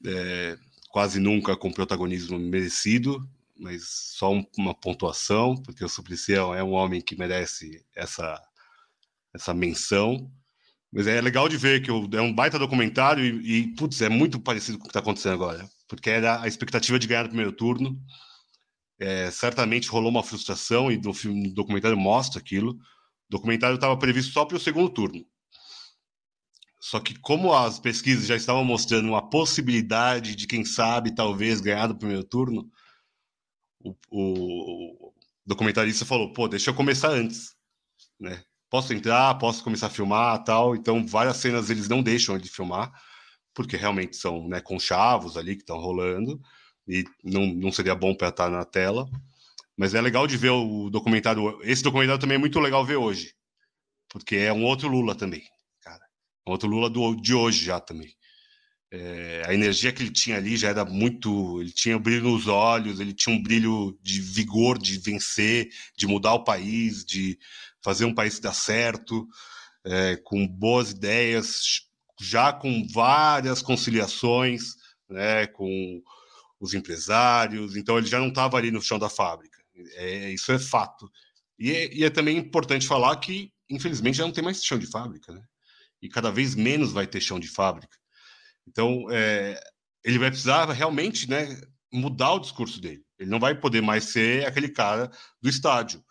é, quase nunca com protagonismo merecido, mas só um, uma pontuação, porque o Suplicy é, é um homem que merece essa, essa menção. Mas é legal de ver que é um baita documentário e, e putz, é muito parecido com o que está acontecendo agora, porque era a expectativa de ganhar no primeiro turno, é, certamente rolou uma frustração e no, filme, no documentário mostra aquilo. O documentário estava previsto só para o segundo turno. Só que como as pesquisas já estavam mostrando uma possibilidade de quem sabe talvez ganhar no primeiro turno, o, o, o documentarista falou: "Pô, deixa eu começar antes, né? Posso entrar, posso começar a filmar, tal". Então várias cenas eles não deixam de filmar porque realmente são né, conchavos ali que estão rolando e não, não seria bom para estar na tela. Mas é legal de ver o documentário. Esse documentário também é muito legal ver hoje, porque é um outro Lula também, cara. Um outro Lula do, de hoje já também. É, a energia que ele tinha ali já era muito. Ele tinha um brilho nos olhos, ele tinha um brilho de vigor de vencer, de mudar o país, de fazer um país dar certo, é, com boas ideias, já com várias conciliações, né, com os empresários, então ele já não estava ali no chão da fábrica. É, isso é fato. E é, e é, também importante falar que, infelizmente, já não tem mais chão de fábrica, né? E cada vez menos vai ter chão de fábrica. Então, é, ele vai precisar realmente né, mudar o discurso dele. Ele não vai poder mais ser aquele cara do estádio.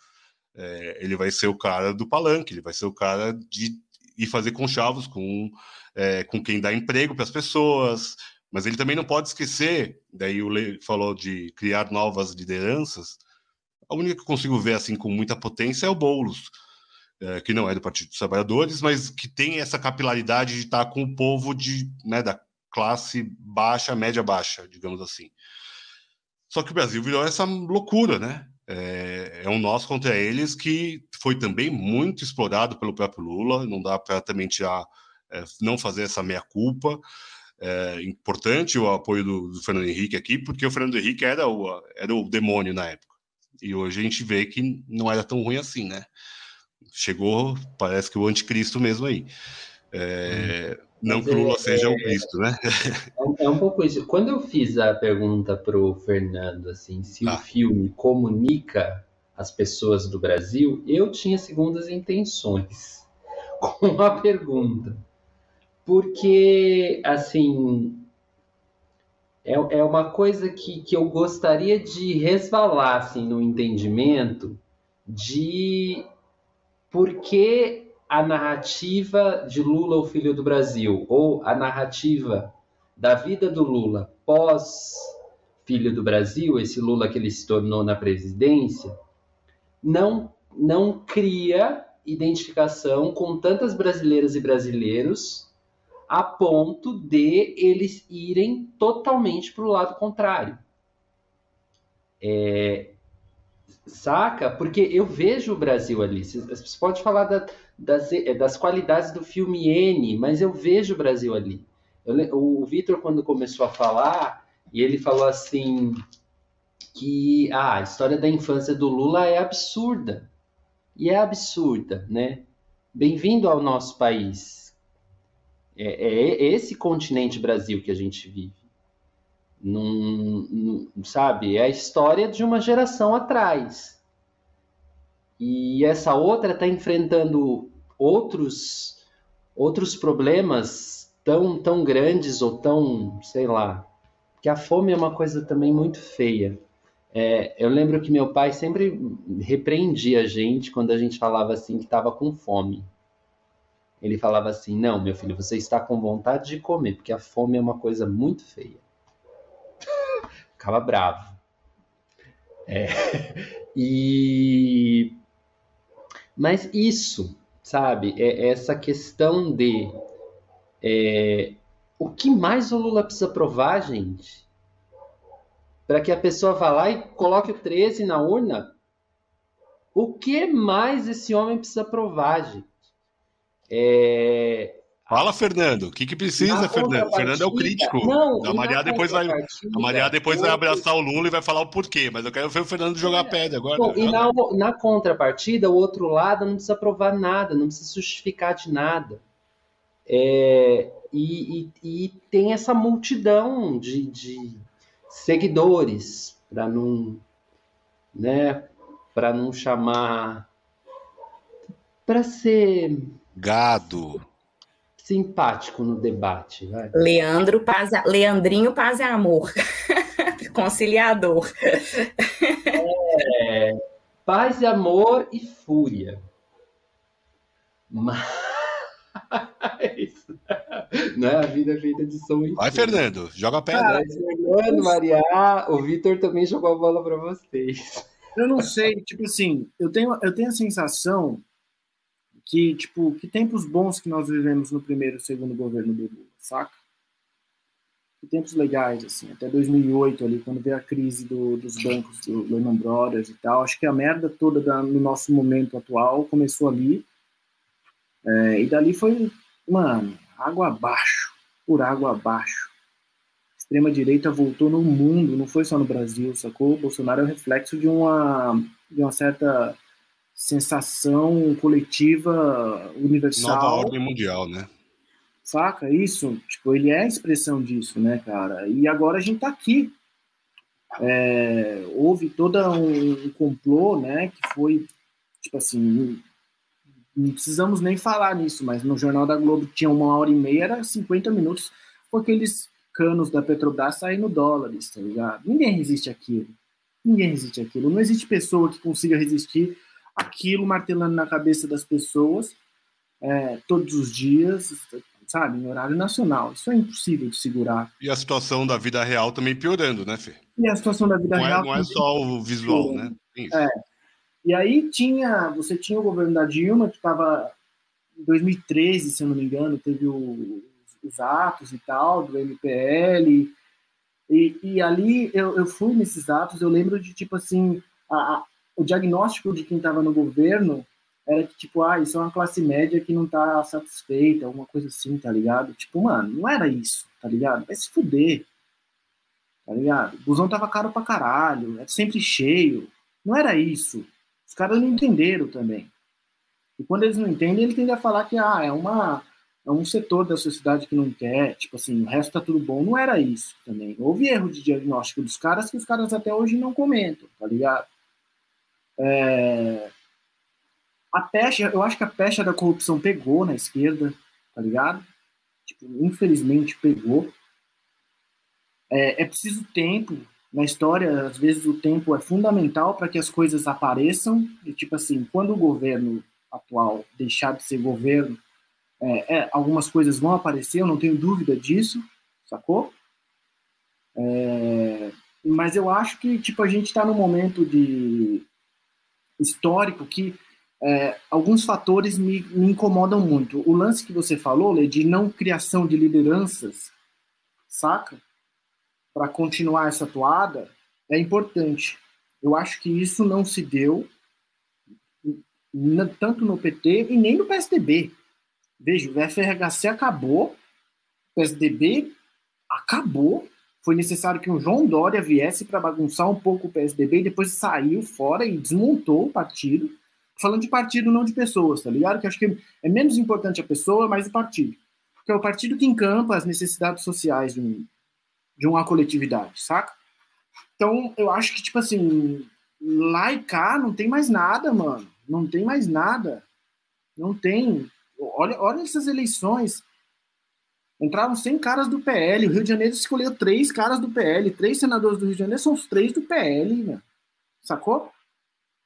É, ele vai ser o cara do palanque, ele vai ser o cara de ir fazer conchavos com, é, com quem dá emprego para as pessoas, mas ele também não pode esquecer, daí o Lei falou de criar novas lideranças. A única que eu consigo ver assim com muita potência é o Boulos, é, que não é do Partido dos Trabalhadores, mas que tem essa capilaridade de estar com o povo de, né, da classe baixa, média baixa, digamos assim. Só que o Brasil virou essa loucura, né? É, é um nós contra eles que foi também muito explorado pelo próprio Lula. Não dá para também tirar, é, não fazer essa meia culpa. É importante o apoio do, do, Fernando Henrique aqui, porque o Fernando Henrique era o, era o demônio na época. E hoje a gente vê que não era tão ruim assim, né? Chegou, parece que o anticristo mesmo aí. É, hum. Não Mas que o Lula é, seja o Cristo, né? [laughs] É, é, um pouco isso. Quando eu fiz a pergunta para o Fernando, assim, se ah. o filme comunica as pessoas do Brasil, eu tinha segundas intenções [laughs] com a pergunta. Porque, assim, é, é uma coisa que, que eu gostaria de resvalar, assim, no entendimento de por que a narrativa de Lula, o filho do Brasil, ou a narrativa da vida do Lula pós filho do Brasil, esse Lula que ele se tornou na presidência, não, não cria identificação com tantas brasileiras e brasileiros a ponto de eles irem totalmente para o lado contrário. É, saca? Porque eu vejo o Brasil ali. Você pode falar da, das, é, das qualidades do filme N, mas eu vejo o Brasil ali. Eu, o Vitor, quando começou a falar, e ele falou assim que ah, a história da infância do Lula é absurda. E é absurda, né? Bem-vindo ao nosso país. É, é, esse continente Brasil que a gente vive. Num, num, sabe? É a história de uma geração atrás. E essa outra está enfrentando outros outros problemas tão tão grandes ou tão sei lá que a fome é uma coisa também muito feia é, eu lembro que meu pai sempre repreendia a gente quando a gente falava assim que estava com fome ele falava assim não meu filho você está com vontade de comer porque a fome é uma coisa muito feia [laughs] ficava bravo é, [laughs] e mas isso sabe? É essa questão de é, o que mais o Lula precisa provar, gente? Para que a pessoa vá lá e coloque o 13 na urna? O que mais esse homem precisa provar, gente? É, Fala, Fernando. O que, que precisa, Fernando? Fernando é o crítico. Não, a Maria depois vai, a Maria depois vai abraçar o Lula e vai falar o porquê. Mas eu quero ver o Fernando jogar pedra agora. Bom, e na, na, contrapartida, o outro lado não precisa provar nada, não precisa justificar de nada. É, e, e, e, tem essa multidão de, de seguidores para não, né? Para não chamar, para ser gado simpático no debate. Vai. Leandro Paz, Leandrinho Paz e Amor, [laughs] conciliador. É, paz e amor e fúria. Mas [laughs] não é a vida feita de som e Vai, Fernando, joga a pedra. Fernando, Maria, o Vitor também jogou a bola para vocês. Eu não sei, tipo assim, eu tenho, eu tenho a sensação que, tipo, que tempos bons que nós vivemos no primeiro e segundo governo do Lula, saca? Que tempos legais, assim, até 2008 ali, quando veio a crise do, dos bancos do Lehman Brothers e tal, acho que a merda toda da, no nosso momento atual começou ali, é, e dali foi, mano, água abaixo, por água abaixo. Extrema direita voltou no mundo, não foi só no Brasil, sacou? O Bolsonaro é o reflexo de uma, de uma certa sensação coletiva universal. Nova ordem mundial, né? Saca? Isso, tipo, ele é a expressão disso, né, cara? E agora a gente tá aqui. É, houve todo um, um complô, né, que foi, tipo assim, não precisamos nem falar nisso, mas no Jornal da Globo tinha uma hora e meia, era 50 minutos com aqueles canos da Petrobras saindo dólares, tá ligado? Ninguém resiste aquilo. Ninguém resiste aquilo. Não existe pessoa que consiga resistir aquilo martelando na cabeça das pessoas é, todos os dias, sabe, em horário nacional. Isso é impossível de segurar. E a situação da vida real também piorando, né, Fê? E a situação da vida não é, real. É, não é só o visual, piorando. né? É. E aí tinha, você tinha o governo da Dilma, que estava em 2013, se eu não me engano, teve o, os atos e tal, do MPL. E, e ali eu, eu fui nesses atos, eu lembro de tipo assim, a, o diagnóstico de quem estava no governo era que, tipo, ah, isso é uma classe média que não tá satisfeita, alguma coisa assim, tá ligado? Tipo, mano, não era isso, tá ligado? Vai se fuder, tá ligado? O busão tava caro pra caralho, era sempre cheio. Não era isso. Os caras não entenderam também. E quando eles não entendem, ele tende a falar que, ah, é uma é um setor da sociedade que não quer, tipo assim, o resto tá tudo bom. Não era isso também. Houve erro de diagnóstico dos caras que os caras até hoje não comentam, tá ligado? É... A pecha, eu acho que a pecha da corrupção pegou na esquerda, tá ligado? Tipo, infelizmente pegou. É, é preciso tempo. Na história, às vezes o tempo é fundamental para que as coisas apareçam. E, tipo assim, quando o governo atual deixar de ser governo é, é, algumas coisas vão aparecer, eu não tenho dúvida disso, sacou? É, mas eu acho que tipo a gente está num momento de histórico que é, alguns fatores me, me, incomodam muito. O lance que você falou, Lê, de não criação de lideranças, saca? Para continuar essa toada, é importante. Eu acho que isso não se deu tanto no PT e nem no PSDB. Veja, o FRHC acabou, o PSDB acabou. Foi necessário que o João Dória viesse para bagunçar um pouco o PSDB e depois saiu fora e desmontou o partido. Falando de partido, não de pessoas, tá ligado? Que acho que é menos importante a pessoa, mais o partido. Que é o partido que encampa as necessidades sociais de, um, de uma coletividade, saca? Então, eu acho que, tipo assim, lá e cá não tem mais nada, mano. Não tem mais nada. Não tem. Olha, olha essas eleições. Entraram 100 caras do PL. O Rio de Janeiro escolheu três caras do PL. Três senadores do Rio de Janeiro são os três do PL, né? Sacou?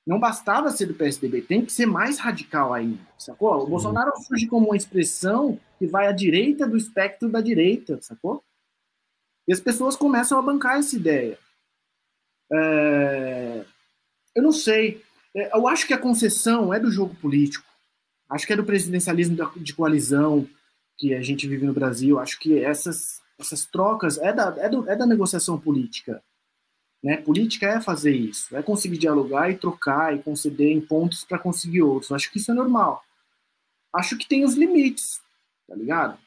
Não bastava ser do PSDB, tem que ser mais radical ainda, sacou? O Sim. Bolsonaro surge como uma expressão que vai à direita do espectro da direita, sacou? E as pessoas começam a bancar essa ideia. É... Eu não sei. É, eu acho que a concessão é do jogo político. Acho que é do presidencialismo de coalizão que a gente vive no Brasil. Acho que essas, essas trocas é da, é, do, é da negociação política. Né? Política é fazer isso, é conseguir dialogar e trocar e conceder em pontos para conseguir outros. Acho que isso é normal. Acho que tem os limites, tá ligado?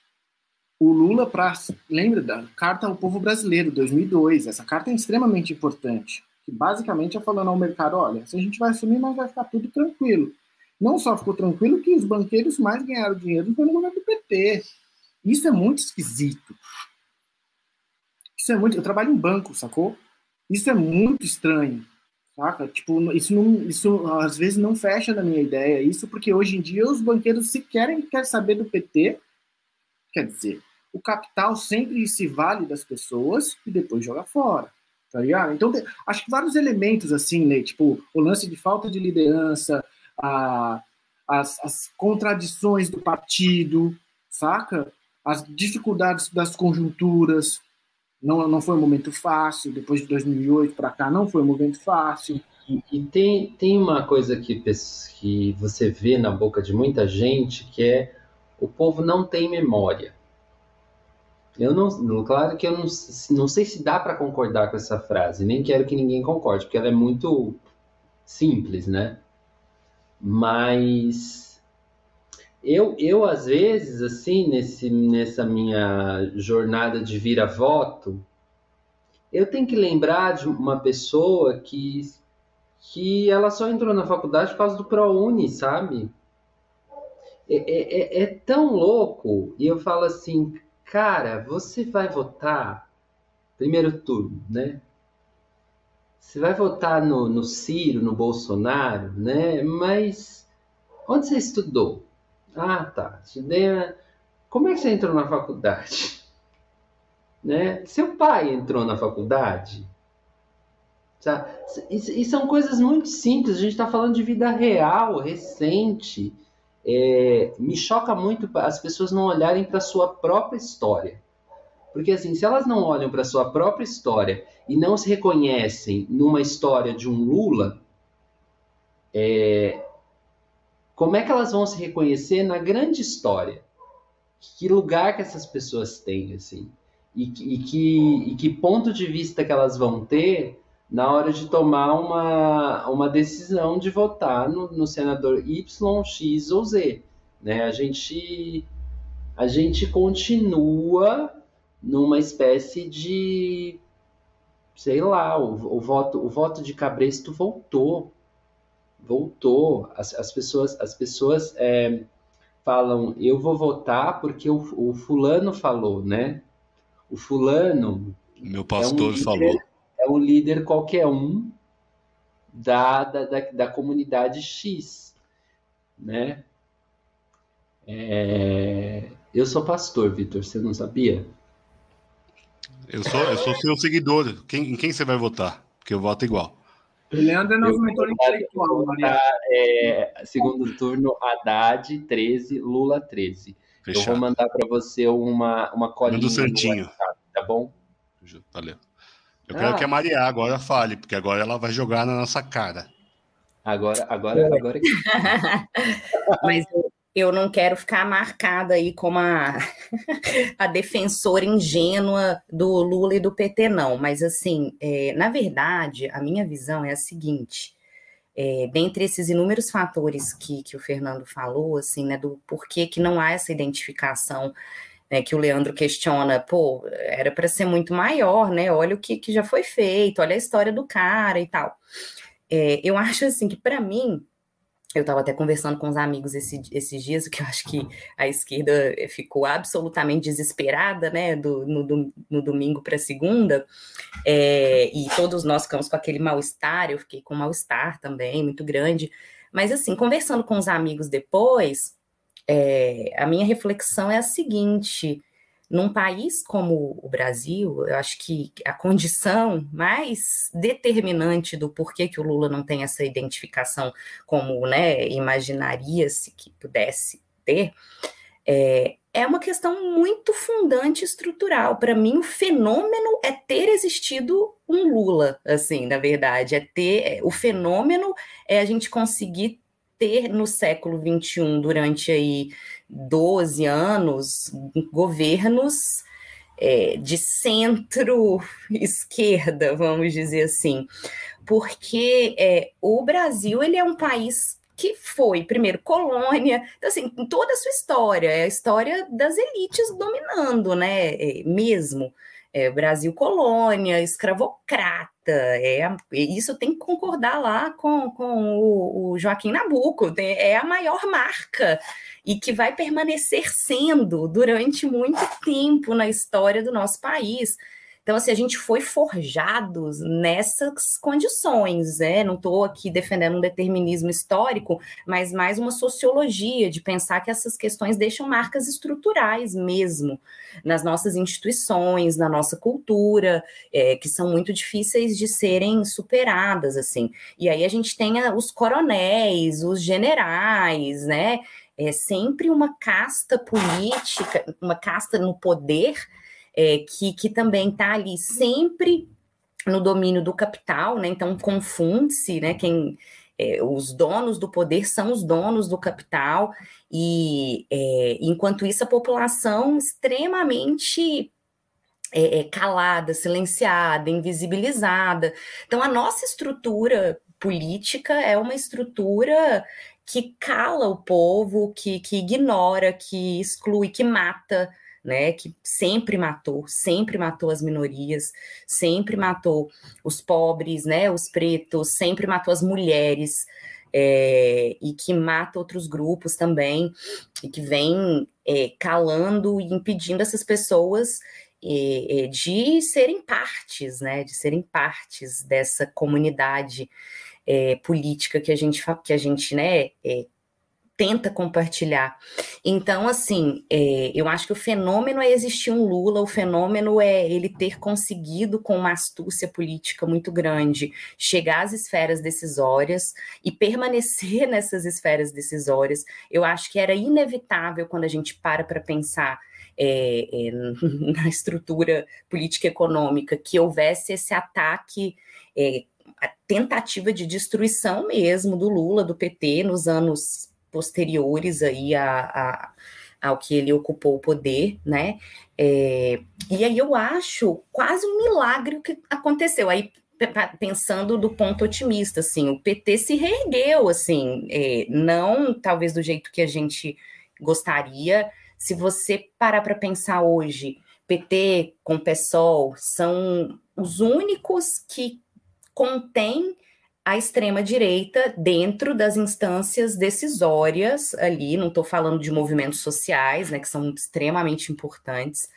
O Lula, pra, lembra da Carta ao Povo Brasileiro, 2002. Essa carta é extremamente importante. Que basicamente é falando ao mercado: olha, se a gente vai assumir, mas vai ficar tudo tranquilo não só ficou tranquilo que os banqueiros mais ganharam dinheiro foi no governo do PT. Isso é muito esquisito. Isso é muito. Eu trabalho em banco, sacou? Isso é muito estranho, saca? Tipo, isso não, isso às vezes não fecha na minha ideia. Isso porque hoje em dia os banqueiros se querem quer saber do PT. Quer dizer, o capital sempre se vale das pessoas e depois joga fora. Tá ligado? Então, acho que vários elementos assim, né? Tipo, o lance de falta de liderança, a, as, as contradições do partido, saca? As dificuldades das conjunturas. Não, não foi um momento fácil, depois de 2008 para cá, não foi um momento fácil. E, tem, tem uma coisa que, que você vê na boca de muita gente que é o povo não tem memória. Eu não, claro que eu não, não sei se dá para concordar com essa frase, nem quero que ninguém concorde, porque ela é muito simples, né? Mas eu, eu às vezes, assim, nesse, nessa minha jornada de vira-voto, eu tenho que lembrar de uma pessoa que, que ela só entrou na faculdade por causa do ProUni, sabe? É, é, é, é tão louco. E eu falo assim, cara, você vai votar primeiro turno, né? Você vai votar no, no Ciro, no Bolsonaro, né? Mas onde você estudou? Ah, tá. Estudei. Como é que você entrou na faculdade? [laughs] Né? Seu pai entrou na faculdade? E, e são coisas muito simples. A gente está falando de vida real, recente. É, me choca muito as pessoas não olharem para a sua própria história. Porque assim, se elas não olham para sua própria história e não se reconhecem numa história de um Lula, é... como é que elas vão se reconhecer na grande história? Que lugar que essas pessoas têm, assim? E, e, que, e que ponto de vista que elas vão ter na hora de tomar uma, uma decisão de votar no, no senador Y, X ou Z. Né? A, gente, a gente continua numa espécie de sei lá, o, o, voto, o voto de Cabresto voltou, voltou. As, as pessoas, as pessoas é, falam, eu vou votar porque o, o, fulano falou, né? O fulano. Meu pastor é um líder, falou. É um líder qualquer um da, da, da, da comunidade X, né? É, eu sou pastor, Vitor, você não sabia? Eu sou, eu sou seu seguidor. Quem, em quem você vai votar? Porque eu voto igual. Leandro é nosso mentor intelectual, é, Segundo turno, Haddad 13, Lula 13. Fechado. Eu vou mandar para você uma, uma colinha. Do Santinho. WhatsApp, tá bom? Valeu. Eu ah. quero que a Maria agora fale, porque agora ela vai jogar na nossa cara. Agora, agora, agora. [laughs] Mas eu não quero ficar marcada aí como a, [laughs] a defensora ingênua do Lula e do PT, não. Mas, assim, é, na verdade, a minha visão é a seguinte: é, dentre esses inúmeros fatores que, que o Fernando falou, assim, né, do porquê que não há essa identificação. Né, que o Leandro questiona, pô, era para ser muito maior, né? Olha o que, que já foi feito, olha a história do cara e tal. É, eu acho assim que para mim eu estava até conversando com os amigos esse, esses dias, que eu acho que a esquerda ficou absolutamente desesperada, né, do, no, no domingo para segunda, é, e todos nós ficamos com aquele mal-estar, eu fiquei com mal-estar também, muito grande. Mas, assim, conversando com os amigos depois, é, a minha reflexão é a seguinte: num país como o Brasil, eu acho que a condição mais determinante do porquê que o Lula não tem essa identificação como né, imaginaria-se que pudesse ter, é, é uma questão muito fundante estrutural. Para mim, o fenômeno é ter existido um Lula, assim, na verdade, é ter é, o fenômeno é a gente conseguir ter no século XXI, durante aí 12 anos, governos é, de centro-esquerda, [laughs] vamos dizer assim, porque é, o Brasil ele é um país que foi, primeiro, colônia, então, assim, toda a sua história, é a história das elites dominando, né, é, mesmo, é, Brasil colônia, escravocrata, é, isso tem que concordar lá com, com o, o Joaquim Nabuco, é a maior marca e que vai permanecer sendo durante muito tempo na história do nosso país. Então, assim, a gente foi forjados nessas condições, né? Não estou aqui defendendo um determinismo histórico, mas mais uma sociologia de pensar que essas questões deixam marcas estruturais mesmo nas nossas instituições, na nossa cultura, é, que são muito difíceis de serem superadas, assim. E aí a gente tem os coronéis, os generais, né? É sempre uma casta política, uma casta no poder é, que, que também está ali sempre no domínio do capital, né? Então confunde-se, né? Quem é, os donos do poder são os donos do capital e é, enquanto isso a população extremamente é, é, calada, silenciada, invisibilizada. Então a nossa estrutura política é uma estrutura que cala o povo, que, que ignora, que exclui, que mata né, que sempre matou, sempre matou as minorias, sempre matou os pobres, né, os pretos, sempre matou as mulheres, é, e que mata outros grupos também, e que vem é, calando e impedindo essas pessoas é, de serem partes, né, de serem partes dessa comunidade política que a gente, que a gente né, tenta compartilhar. Então, assim, é, eu acho que o fenômeno é existir um Lula, o fenômeno é ele ter conseguido, com uma astúcia política muito grande, chegar às esferas decisórias e permanecer [laughs] nessas esferas decisórias. Eu acho que era inevitável quando a gente para para pensar é, é, [laughs] na estrutura política econômica que houvesse esse ataque. É, a tentativa de destruição mesmo do Lula, do PT, nos anos posteriores aí a, a, ao que ele ocupou o poder, né? É, e aí eu acho quase um milagre o que aconteceu. Aí pensando do ponto otimista, assim, o PT se reergueu, assim, é, não talvez do jeito que a gente gostaria. Se você parar para pensar hoje, PT com PSOL são os únicos que contêm a extrema-direita dentro das instâncias decisórias ali, não estou falando de movimentos sociais, né, que são extremamente importantes,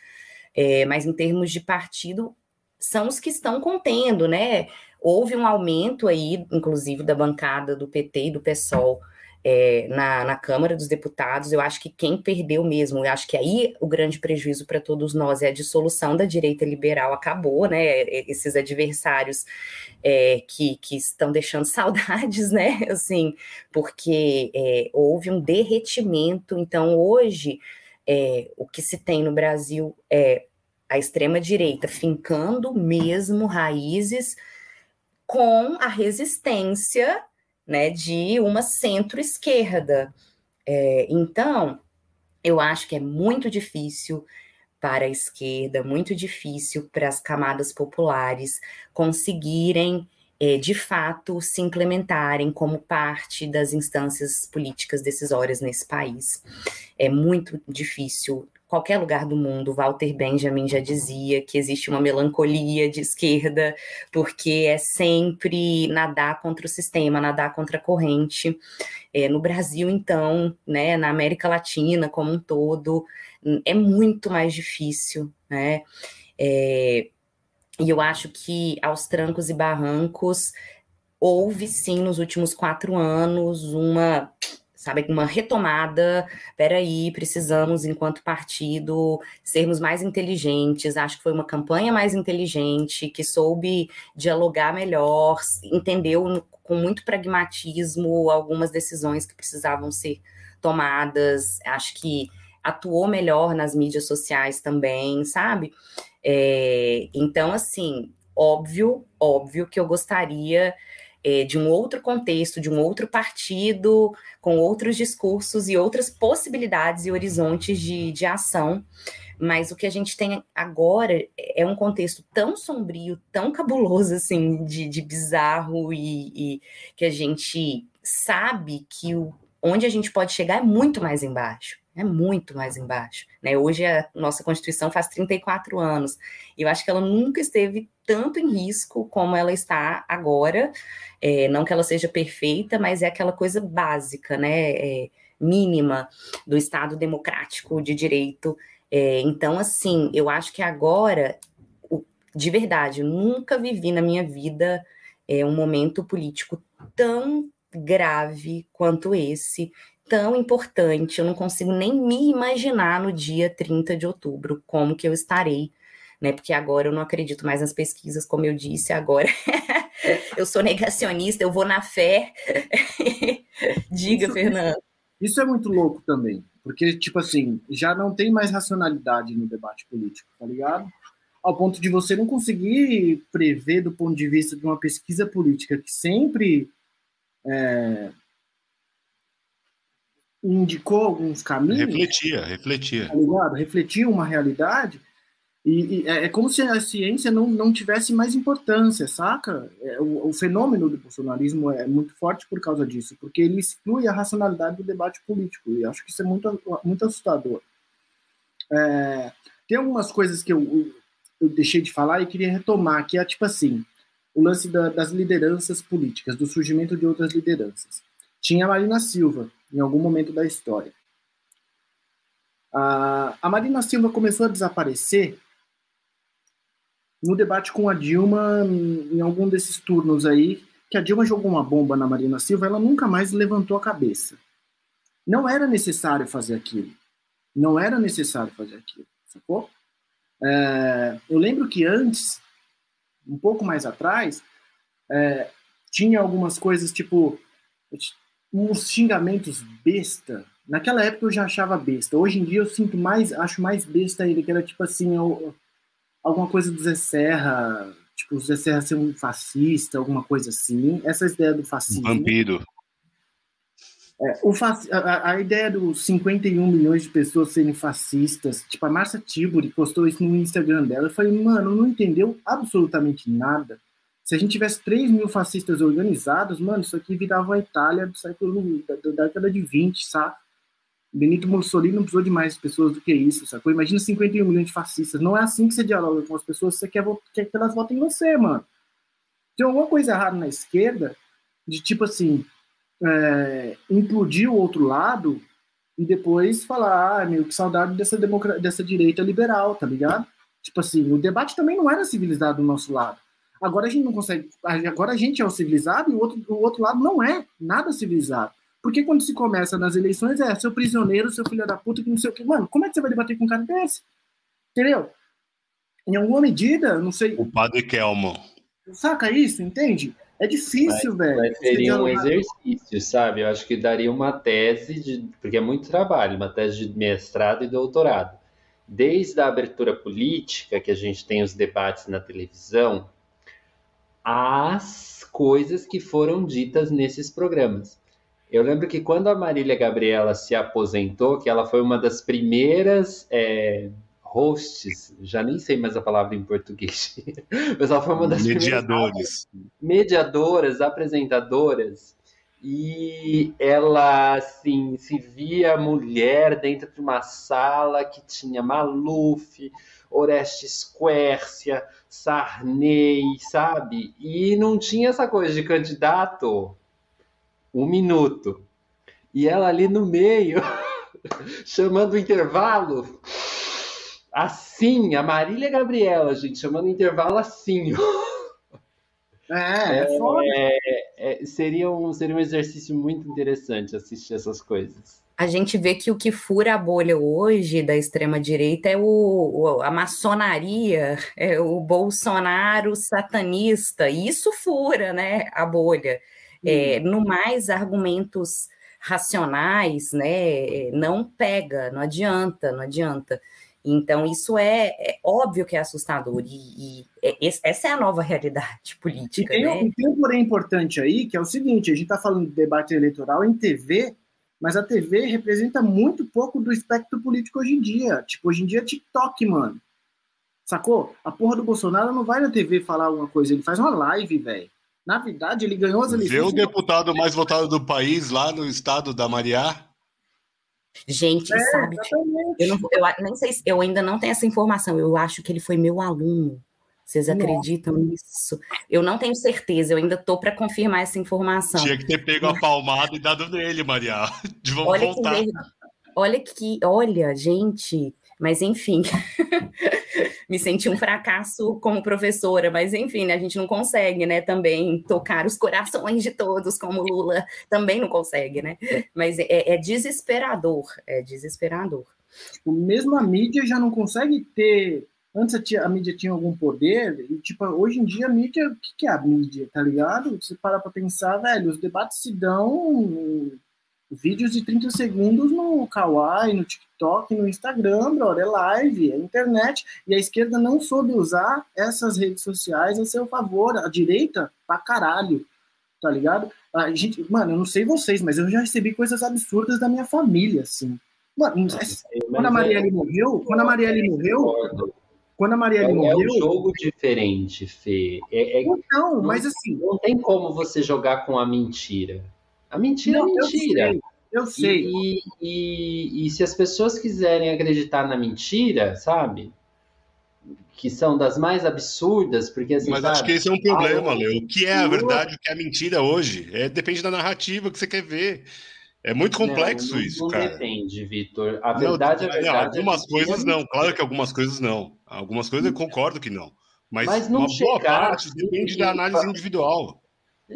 é, mas em termos de partido, são os que estão contendo, né? Houve um aumento aí, inclusive, da bancada do PT e do PSOL é, na, na Câmara dos Deputados. Eu acho que quem perdeu mesmo, eu acho que aí o grande prejuízo para todos nós é a dissolução da direita liberal acabou, né? Esses adversários é, que, que estão deixando [laughs] saudades, né? Assim, porque é, houve um derretimento. Então, hoje, é, o que se tem no Brasil é a extrema-direita fincando mesmo raízes com a resistência né, de uma centro-esquerda. É, então, eu acho que é muito difícil para a esquerda, muito difícil para as camadas populares conseguirem, é, de fato, se implementarem como parte das instâncias políticas decisórias nesse país. É muito difícil qualquer lugar do mundo, Walter Benjamin já dizia que existe uma melancolia de esquerda, porque é sempre nadar contra o sistema, nadar contra a corrente. É, no Brasil, então, né, na América Latina como um todo, é muito mais difícil, né? É, e eu acho que aos trancos e barrancos houve sim nos últimos quatro anos uma sabe, uma retomada. Peraí, precisamos, enquanto partido, sermos mais inteligentes. Acho que foi uma campanha mais inteligente, que soube dialogar melhor, entendeu com muito pragmatismo algumas decisões que precisavam ser tomadas. Acho que atuou melhor nas mídias sociais também, sabe? É, então, assim, óbvio, óbvio que eu gostaria é, de um outro contexto, de um outro partido, com outros discursos e outras possibilidades e horizontes de, de ação. Mas o que a gente tem agora é um contexto tão sombrio, tão cabuloso, assim, de, de bizarro, e, e que a gente sabe que o, onde a gente pode chegar é muito mais embaixo é muito mais embaixo. Né? Hoje a nossa Constituição faz 34 anos. E eu acho que ela nunca esteve tanto em risco como ela está agora. É, não que ela seja perfeita, mas é aquela coisa básica, né? É, mínima do Estado democrático de direito. É, então, assim, eu acho que agora, de verdade, nunca vivi na minha vida é, um momento político tão grave quanto esse tão importante, eu não consigo nem me imaginar no dia 30 de outubro como que eu estarei, né? Porque agora eu não acredito mais nas pesquisas, como eu disse, agora [laughs] eu sou negacionista, eu vou na fé. [laughs] Diga, isso, Fernando. Isso é muito louco também, porque, tipo assim, já não tem mais racionalidade no debate político, tá ligado? Ao ponto de você não conseguir prever, do ponto de vista de uma pesquisa política que sempre é, indicou alguns caminhos. Refletia, refletia. Tá ligado? Refletia uma realidade. E, e, é, é como se a ciência não, não tivesse mais importância, saca? É, o, o, fenômeno do bolsonarismo é muito forte por causa disso, porque ele exclui a racionalidade do debate político, e acho que isso é muito, muito assustador. É, tem algumas coisas que eu, eu deixei de falar e queria retomar, que é tipo assim, o lance da, das lideranças políticas, do surgimento de outras lideranças. Tinha a Marina Silva, em algum momento da história. A Marina Silva começou a desaparecer no debate com a Dilma, em algum desses turnos aí, que a Dilma jogou uma bomba na Marina Silva, ela nunca mais levantou a cabeça. Não era necessário fazer aquilo. Não era necessário fazer aquilo, sacou? É, eu lembro que antes, um pouco mais atrás, é, tinha algumas coisas tipo uns xingamentos besta. Naquela época eu já achava besta. Hoje em dia eu sinto mais, acho mais besta ele, que era tipo assim, alguma coisa do Zé Serra, tipo, o Zé Serra ser um fascista, alguma coisa assim. Essa ideia do fascismo. Vampiro. É, o a, a, ideia dos 51 milhões de pessoas serem fascistas, tipo, a Marcia Tiburi postou isso no Instagram dela. Eu falei, mano, não entendeu absolutamente nada. Se a gente tivesse 3 mil fascistas organizados, mano, isso aqui virava a Itália do século da, da década de 20, saca? Benito Mussolini não precisou de mais pessoas do que isso, sacou? Imagina 51 milhões de fascistas. Não é assim que você dialoga com as pessoas, você quer, quer que elas votem em você, mano. Tem alguma coisa errada na esquerda, de tipo assim, é, implodir o outro lado e depois falar, ah, meu, que saudade dessa, democra dessa direita liberal, tá ligado? Tipo assim, o debate também não era civilizado do nosso lado. Agora a gente não consegue. Agora a gente é o civilizado e o outro, o outro lado não é nada civilizado. Porque quando se começa nas eleições é seu prisioneiro, seu filho da puta, que não sei o que. Mano, como é que você vai debater com um cara desse? Entendeu? Em alguma medida, não sei. O padre Kelman. Saca isso, entende? É difícil, velho. Mas seria um exercício, sabe? Eu acho que daria uma tese, de, porque é muito trabalho, uma tese de mestrado e doutorado. Desde a abertura política, que a gente tem os debates na televisão, as coisas que foram ditas nesses programas. Eu lembro que quando a Marília Gabriela se aposentou, que ela foi uma das primeiras é, hosts, já nem sei mais a palavra em português, [laughs] mas ela foi uma das mediadores, mediadoras, apresentadoras, e ela assim se via mulher dentro de uma sala que tinha Maluf, Orestes Quércia, Sarney, sabe? E não tinha essa coisa de candidato um minuto. E ela ali no meio, [laughs] chamando o intervalo, assim, a Marília Gabriela, gente, chamando o intervalo assim. É, é, é, é, seria, um, seria um exercício muito interessante assistir essas coisas a gente vê que o que fura a bolha hoje da extrema-direita é o, o, a maçonaria, é o Bolsonaro satanista, e isso fura né, a bolha. É, no mais, argumentos racionais né, não pega, não adianta, não adianta. Então, isso é, é óbvio que é assustador, e, e, é, essa é a nova realidade [laughs] política. E tem, né? tem um porém importante aí, que é o seguinte: a gente está falando de debate eleitoral em TV, mas a TV representa muito pouco do espectro político hoje em dia. Tipo, hoje em dia é TikTok, mano. Sacou? A porra do Bolsonaro não vai na TV falar alguma coisa, ele faz uma live, velho. Na verdade, ele ganhou as eleições. Vê o deputado mais votado do país lá no estado da Mariá? Gente, é, sabe? Eu, não, eu nem sei, eu ainda não tenho essa informação. Eu acho que ele foi meu aluno. Vocês acreditam nisso? Eu não tenho certeza, eu ainda estou para confirmar essa informação. Tinha que ter pego a palmada e dado nele, Maria. [laughs] De vamos olha voltar. Que, olha que, olha, gente, mas enfim, [laughs] me senti um fracasso como professora, mas enfim, né, a gente não consegue, né, também tocar os corações de todos, como Lula também não consegue, né? Mas é, é desesperador, é desesperador. Tipo, mesmo a mídia já não consegue ter Antes a, mídia tinha algum poder, e tipo, hoje em dia a mídia, o que, que é a mídia, tá ligado? Você para pra pensar, velho, os debates se dão vídeos de 30 segundos no Kawaii, no TikTok, no Instagram, brother, é live, é internet, e a esquerda não soube usar essas redes sociais a seu favor, a direita, pra caralho, tá ligado? A gente, mano, eu não sei vocês, mas eu já recebi coisas absurdas da minha família, assim. Mano, quando a Marielle morreu, quando a Marielle morreu, quando a Marielle é, morreu. É um jogo diferente, Fê. É, é, então, não, mas assim. Não tem como você jogar com a mentira. A mentira é não, é mentira. Eu sei. E, e, e, se as pessoas quiserem acreditar na mentira, sabe? Que são das mais absurdas, porque assim. Mas sabe? acho que esse é um problema, ah, Leo. O que é a verdade, o que é a mentira hoje? É, depende da narrativa que você quer ver. É muito complexo não, isso, não cara. Não depende, Vitor. A verdade não, é verdade. algumas coisas não. Claro que algumas coisas não. Algumas coisas eu concordo que não. Mas, mas não uma boa parte assim, depende da análise individual.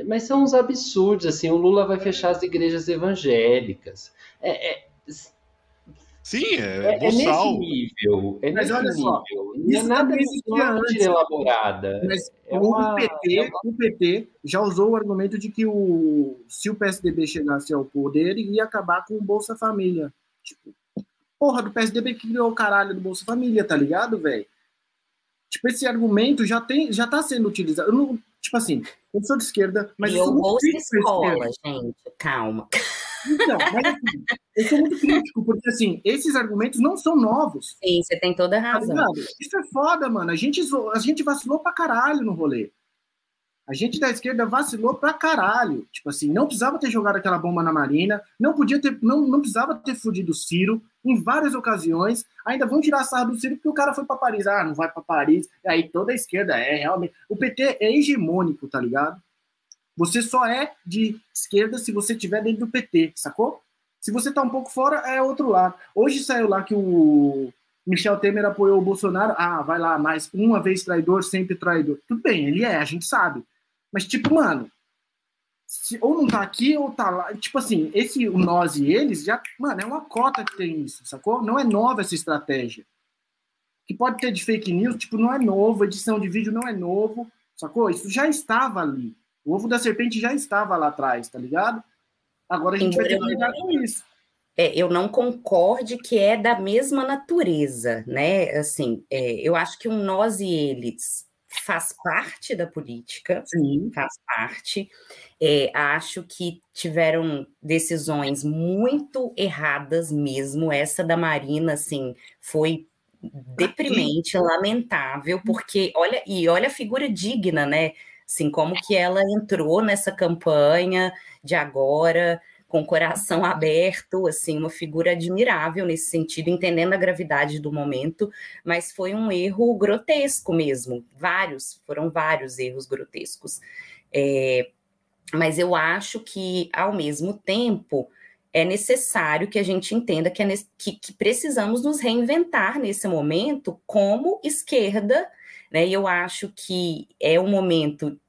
Mas são uns absurdos, assim, o Lula vai fechar as igrejas evangélicas. É, é... Sim, é, é, é nesse nível. É mas nesse olha nível. só, não é nada de elaborada. Mas é uma, o, PT, é uma... o PT já usou o argumento de que o, se o PSDB chegasse ao poder, ia acabar com o Bolsa Família. Tipo, porra do PSDB que criou o caralho do Bolsa Família, tá ligado, velho? Tipo, esse argumento já, tem, já tá sendo utilizado. Eu não, tipo assim, eu sou de esquerda, mas eu, eu sou muito Bolsa Escola, gente, calma. Então, mas assim, eu sou muito crítico, porque assim, esses argumentos não são novos. Sim, você tem toda a razão. Tá Isso é foda, mano. A gente, a gente vacilou pra caralho no rolê. A gente da esquerda vacilou pra caralho. Tipo assim, não precisava ter jogado aquela bomba na Marina, não podia ter, não, não precisava ter fudido o Ciro em várias ocasiões. Ainda vão tirar a sarra do Ciro porque o cara foi para Paris. Ah, não vai para Paris. Aí toda a esquerda é realmente. O PT é hegemônico, tá ligado? Você só é de esquerda se você estiver dentro do PT, sacou? Se você tá um pouco fora, é outro lado. Hoje saiu lá que o Michel Temer apoiou o Bolsonaro. Ah, vai lá, mais uma vez traidor, sempre traidor. Tudo bem, ele é, a gente sabe. Mas, tipo, mano, se, ou não tá aqui ou tá lá. Tipo assim, esse o nós e eles já, mano, é uma cota que tem isso, sacou? Não é nova essa estratégia. Que pode ter de fake news, tipo, não é novo, edição de vídeo não é novo, sacou? Isso já estava ali. O ovo da serpente já estava lá atrás, tá ligado? Agora a gente vai ter que lidar com isso. É, eu não concorde que é da mesma natureza, né? Assim, é, eu acho que um nós e eles faz parte da política, Sim. faz parte. É, acho que tiveram decisões muito erradas mesmo. Essa da Marina, assim, foi deprimente, lamentável, porque olha e olha a figura digna, né? Assim, como que ela entrou nessa campanha de agora com o coração aberto, assim, uma figura admirável nesse sentido, entendendo a gravidade do momento, mas foi um erro grotesco mesmo, vários, foram vários erros grotescos. É, mas eu acho que, ao mesmo tempo, é necessário que a gente entenda que, é que, que precisamos nos reinventar nesse momento como esquerda, né? E eu acho que é um momento,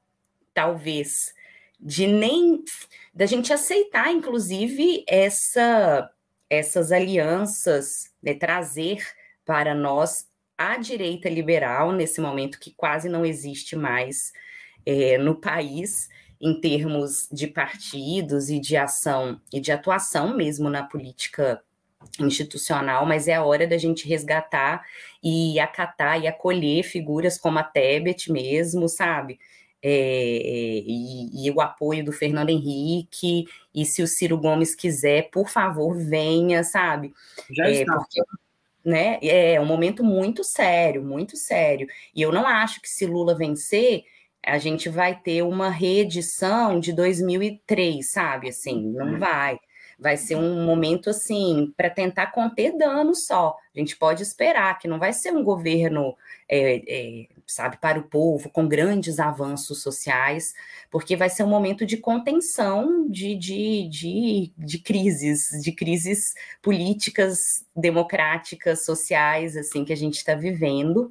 talvez, de nem da gente aceitar, inclusive, essa, essas alianças, né, trazer para nós a direita liberal, nesse momento que quase não existe mais é, no país, em termos de partidos e de ação e de atuação mesmo na política institucional, mas é a hora da gente resgatar e acatar e acolher figuras como a Tebet mesmo, sabe? É, e, e, o apoio do Fernando Henrique, e se o Ciro Gomes quiser, por favor, venha, sabe? Já é, está. Porque, né, é um momento muito sério, muito sério. E eu não acho que se Lula vencer, a gente vai ter uma reedição de 2003, sabe? Assim, não uhum. vai. Vai ser um momento assim para tentar conter danos só. A gente pode esperar que não vai ser um governo é, é, sabe, para o povo, com grandes avanços sociais, porque vai ser um momento de contenção de, de, de, de crises, de crises políticas, democráticas, sociais, assim, que a gente está vivendo.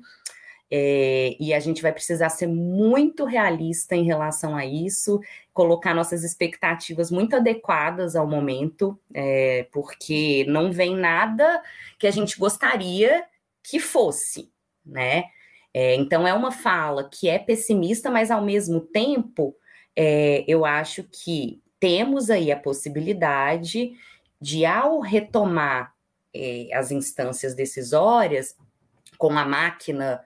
É, e a gente vai precisar ser muito realista em relação a isso, colocar nossas expectativas muito adequadas ao momento, é, porque não vem nada que a gente gostaria que fosse, né? É, então, é uma fala que é pessimista, mas ao mesmo tempo, é, eu acho que temos aí a possibilidade de, ao retomar é, as instâncias decisórias, com a máquina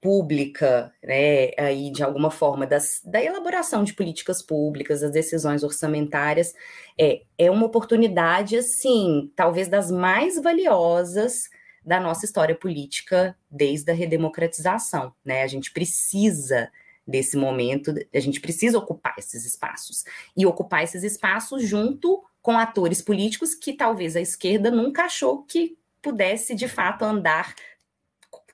pública, né, aí de alguma forma das, da elaboração de políticas públicas, das decisões orçamentárias, é, é uma oportunidade, assim, talvez das mais valiosas da nossa história política desde a redemocratização, né? A gente precisa desse momento, a gente precisa ocupar esses espaços e ocupar esses espaços junto com atores políticos que talvez a esquerda nunca achou que pudesse de fato andar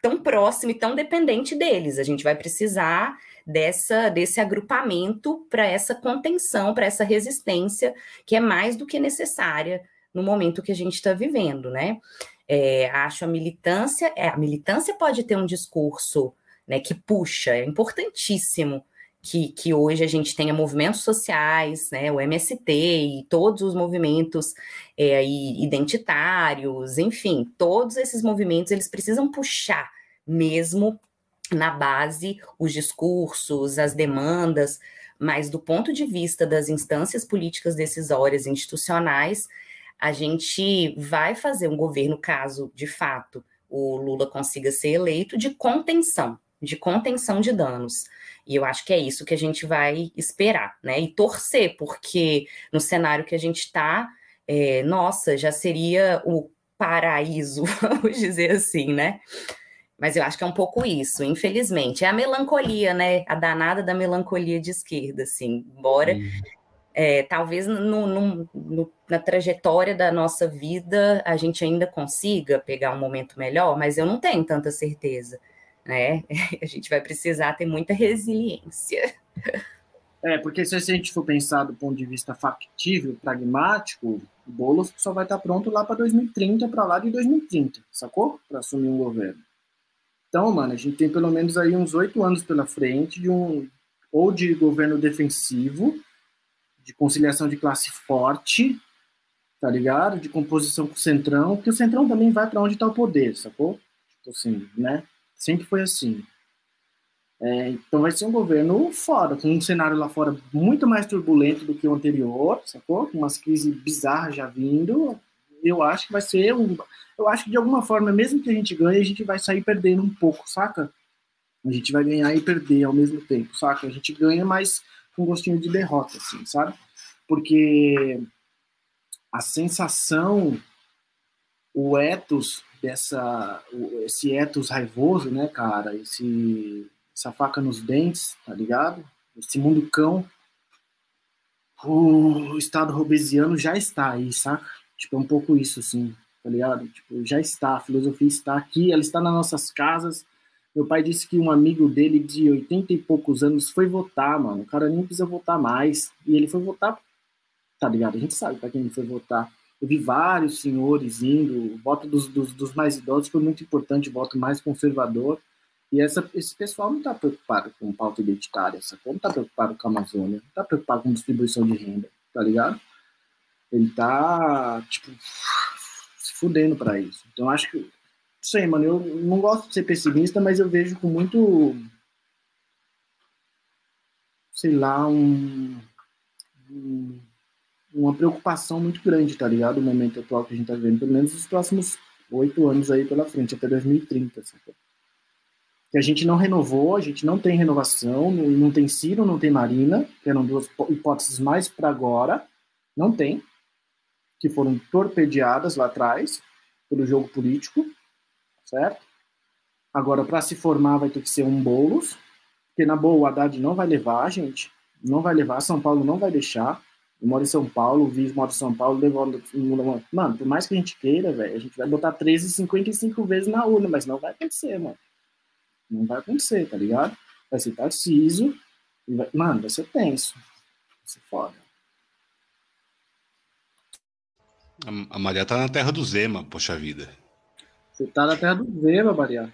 tão próximo e tão dependente deles. A gente vai precisar dessa desse agrupamento para essa contenção, para essa resistência que é mais do que necessária no momento que a gente está vivendo, né? É, acho a militância, é, a militância pode ter um discurso né, que puxa, é importantíssimo que, que hoje a gente tenha movimentos sociais, né, o MST e todos os movimentos é, identitários, enfim, todos esses movimentos eles precisam puxar mesmo na base os discursos, as demandas, mas do ponto de vista das instâncias políticas decisórias institucionais, a gente vai fazer um governo, caso de fato o Lula consiga ser eleito, de contenção, de contenção de danos. E eu acho que é isso que a gente vai esperar, né? E torcer, porque no cenário que a gente está, é, nossa, já seria o paraíso, [laughs] vamos dizer assim, né? Mas eu acho que é um pouco isso, infelizmente. É a melancolia, né? A danada da melancolia de esquerda, assim. Embora, uhum. é, talvez no, no, no, na trajetória da nossa vida a gente ainda consiga pegar um momento melhor, mas eu não tenho tanta certeza, né? [laughs] A gente vai precisar ter muita resiliência. É, porque se a gente for pensar do ponto de vista factível, pragmático, o Boulos só vai estar pronto lá para 2030, para lá de 2030, sacou? Para assumir um governo. Então, mano, a gente tem pelo menos aí uns oito anos pela frente de um ou de governo defensivo, de conciliação de classe forte, tá ligado? De composição com o Centrão, porque o Centrão também vai para onde está o poder, sacou? Tipo assim, né? Sempre foi assim. É, então vai ser um governo fora, com um cenário lá fora muito mais turbulento do que o anterior, sacou? Com umas crises bizarras já vindo. Eu acho que vai ser um. Eu acho que de alguma forma, mesmo que a gente ganhe, a gente vai sair perdendo um pouco, saca? A gente vai ganhar e perder ao mesmo tempo, saca? A gente ganha, mas com gostinho de derrota, assim, sabe? Porque a sensação, o ethos dessa, esse ethos raivoso, né, cara? Esse essa faca nos dentes, tá ligado? Esse mundo cão, o estado robesiano já está aí, saca? Tipo, é um pouco isso, assim, tá ligado? Tipo, já está, a filosofia está aqui, ela está nas nossas casas. Meu pai disse que um amigo dele de 80 e poucos anos foi votar, mano. O cara nem precisa votar mais. E ele foi votar, tá ligado? A gente sabe para quem ele foi votar. Eu vi vários senhores indo, o voto dos, dos, dos mais idosos foi muito importante, o voto mais conservador. E essa, esse pessoal não está preocupado com pauta identitária, sacou? Não está preocupado com a Amazônia, não está preocupado com distribuição de renda, tá ligado? Ele tá, tipo, se fudendo para isso. Então, acho que, não sei, mano, eu não gosto de ser pessimista, mas eu vejo com muito, sei lá, um, um uma preocupação muito grande, tá ligado? O momento atual que a gente tá vendo, pelo menos os próximos oito anos aí pela frente, até 2030, sacou? que a gente não renovou, a gente não tem renovação, não tem Ciro, não tem Marina, que eram duas hipóteses mais para agora, não tem, que foram torpedeadas lá atrás pelo jogo político, certo? Agora, para se formar, vai ter que ser um bolos, porque na boa o Haddad não vai levar, gente, não vai levar, São Paulo não vai deixar. Eu moro em São Paulo, o Viz mora em São Paulo, levando. Mano, por mais que a gente queira, velho, a gente vai botar 13, 55 vezes na urna, mas não vai acontecer, mano. Não vai acontecer, tá ligado? Vai ser Tarcísio. Vai... Mano, vai ser tenso. Vai ser foda. A Maria tá na terra do Zema, poxa vida. Você tá na terra do Zema, Maria.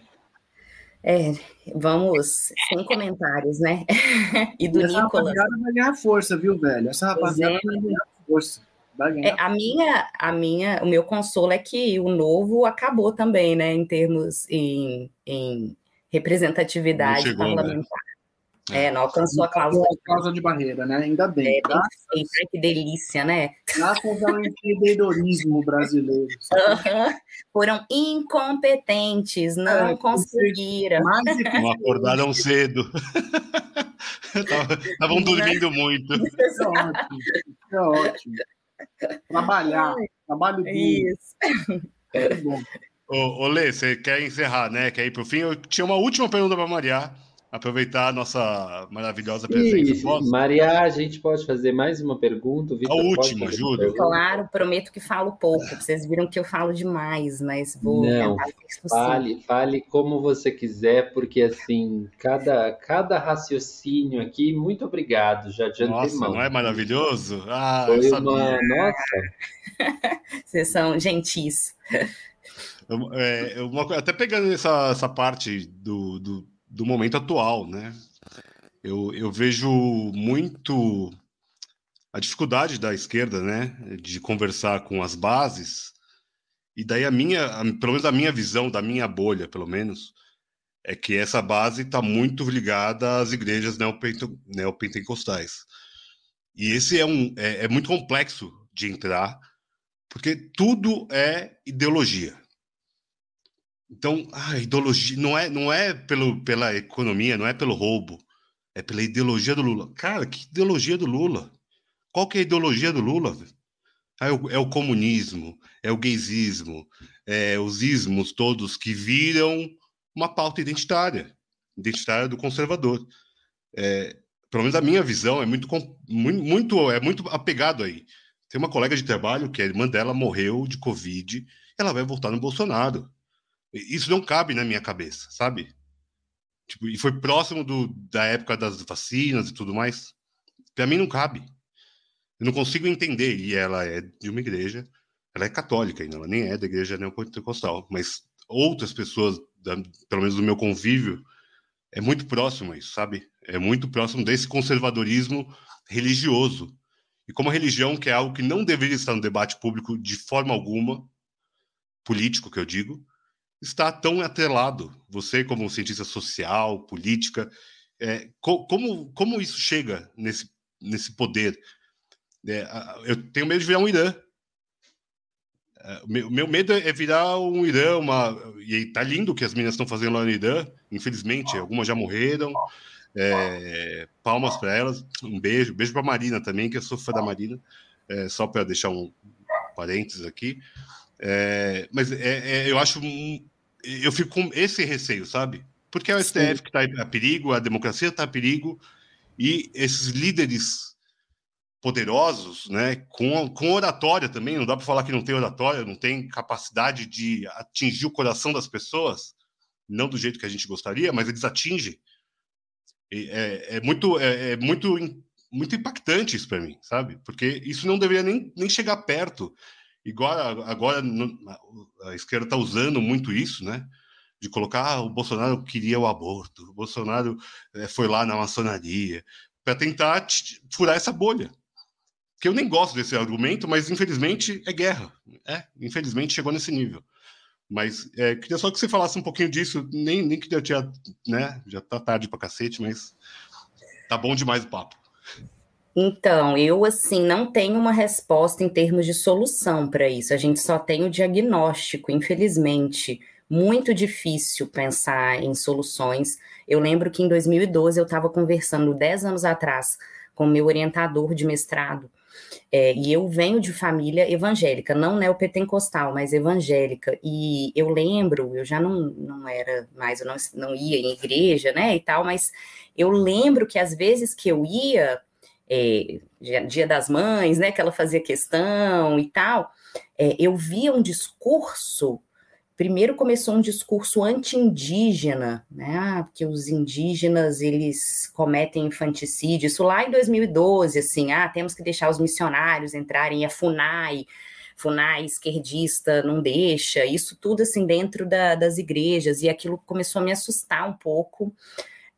É, vamos sem comentários, né? [laughs] e do e essa Nicolas. rapaziada vai ganhar força, viu, velho? Essa rapaziada vai ganhar força. É, a minha, a minha, o meu consolo é que o novo acabou também, né? Em termos em, em representatividade chegou, né? parlamentar. Né? É, não alcançou a cláusula. A cláusula de barreira, né? Ainda bem. É, graças, que delícia, né? Graças ao empreendedorismo brasileiro. Uhum. Foram incompetentes, não é, conseguiram. Não acordaram cedo. [laughs] Estavam dormindo muito. Isso é ótimo. Isso é ótimo. Trabalhar. Trabalho duro. Isso. É bom. Ô, ô Lê, você quer encerrar, né? Quer ir para o fim? Eu tinha uma última pergunta para Maria. Aproveitar a nossa maravilhosa presença. Isso. Maria, a gente pode fazer mais uma pergunta? a última, juro. Claro, prometo que falo pouco. Vocês viram que eu falo demais, mas vou Não, fale, fale como você quiser, porque assim, cada, cada raciocínio aqui, muito obrigado, já de Nossa, antemão. não é maravilhoso? Ah, Foi uma... Nossa! [laughs] Vocês são gentis. É, uma, até pegando essa, essa parte do, do, do, momento atual, né? Eu, eu vejo muito a dificuldade da esquerda, né, de conversar com as bases. E daí a minha, a, pelo menos a minha visão, da minha bolha, pelo menos, é que essa base está muito ligada às igrejas neopentecostais. E esse é um é, é muito complexo de entrar, porque tudo é ideologia. Então, a ideologia não é, não é pelo, pela economia, não é pelo roubo, é pela ideologia do Lula. Cara, que ideologia do Lula? Qual que é a ideologia do Lula? Ah, é, o, é o comunismo, é o gaysismo, é os ismos todos que viram uma pauta identitária, identitária do conservador. É, pelo menos a minha visão é muito, muito, é muito apegado aí. Tem uma colega de trabalho que a irmã dela morreu de Covid, ela vai voltar no Bolsonaro. Isso não cabe na minha cabeça, sabe? Tipo, e foi próximo do, da época das vacinas e tudo mais. Para mim não cabe. Eu não consigo entender. E ela é de uma igreja, ela é católica ainda, ela nem é da igreja neopentecostal, mas outras pessoas, da, pelo menos do meu convívio, é muito próximo a isso, sabe? É muito próximo desse conservadorismo religioso. E como a religião, que é algo que não deveria estar no debate público de forma alguma, político que eu digo, está tão atrelado. Você, como cientista social, política, é, co como, como isso chega nesse, nesse poder? É, eu tenho medo de virar um Irã. É, meu, medo é virar um Irã, uma. E tá lindo o que as meninas estão fazendo lá no Irã, infelizmente, algumas já morreram. É, palmas para elas, um beijo, beijo para Marina também, que eu sou fã da Marina, é, só para deixar um parênteses aqui. É, mas é, é, eu acho. Eu fico com esse receio, sabe? Porque é o STF Sim. que está a perigo, a democracia está a perigo, e esses líderes poderosos, né, com, com oratória também, não dá para falar que não tem oratória, não tem capacidade de atingir o coração das pessoas, não do jeito que a gente gostaria, mas eles atingem. É, é muito, é, é, muito, muito impactante isso para mim, sabe? Porque isso não deveria nem, nem chegar perto Igual agora a esquerda está usando muito isso, né? De colocar ah, o Bolsonaro queria o aborto, o Bolsonaro é, foi lá na maçonaria, para tentar furar essa bolha. Que eu nem gosto desse argumento, mas infelizmente é guerra. É, infelizmente chegou nesse nível. Mas é, queria só que você falasse um pouquinho disso, nem, nem que eu tinha, né? Já tá tarde para cacete, mas tá bom demais o papo. Então, eu assim não tenho uma resposta em termos de solução para isso. A gente só tem o diagnóstico, infelizmente. Muito difícil pensar em soluções. Eu lembro que em 2012 eu estava conversando, 10 anos atrás, com meu orientador de mestrado. É, e eu venho de família evangélica, não neopentecostal, mas evangélica. E eu lembro, eu já não, não era mais, eu não, não ia em igreja, né, e tal, mas eu lembro que às vezes que eu ia, é, Dia das Mães, né, que ela fazia questão e tal, é, eu via um discurso. Primeiro começou um discurso anti-indígena, né? Ah, porque os indígenas eles cometem infanticídio. Isso lá em 2012, assim, ah, temos que deixar os missionários entrarem, a FUNAI, FUNAI esquerdista não deixa, isso tudo assim dentro da, das igrejas, e aquilo começou a me assustar um pouco.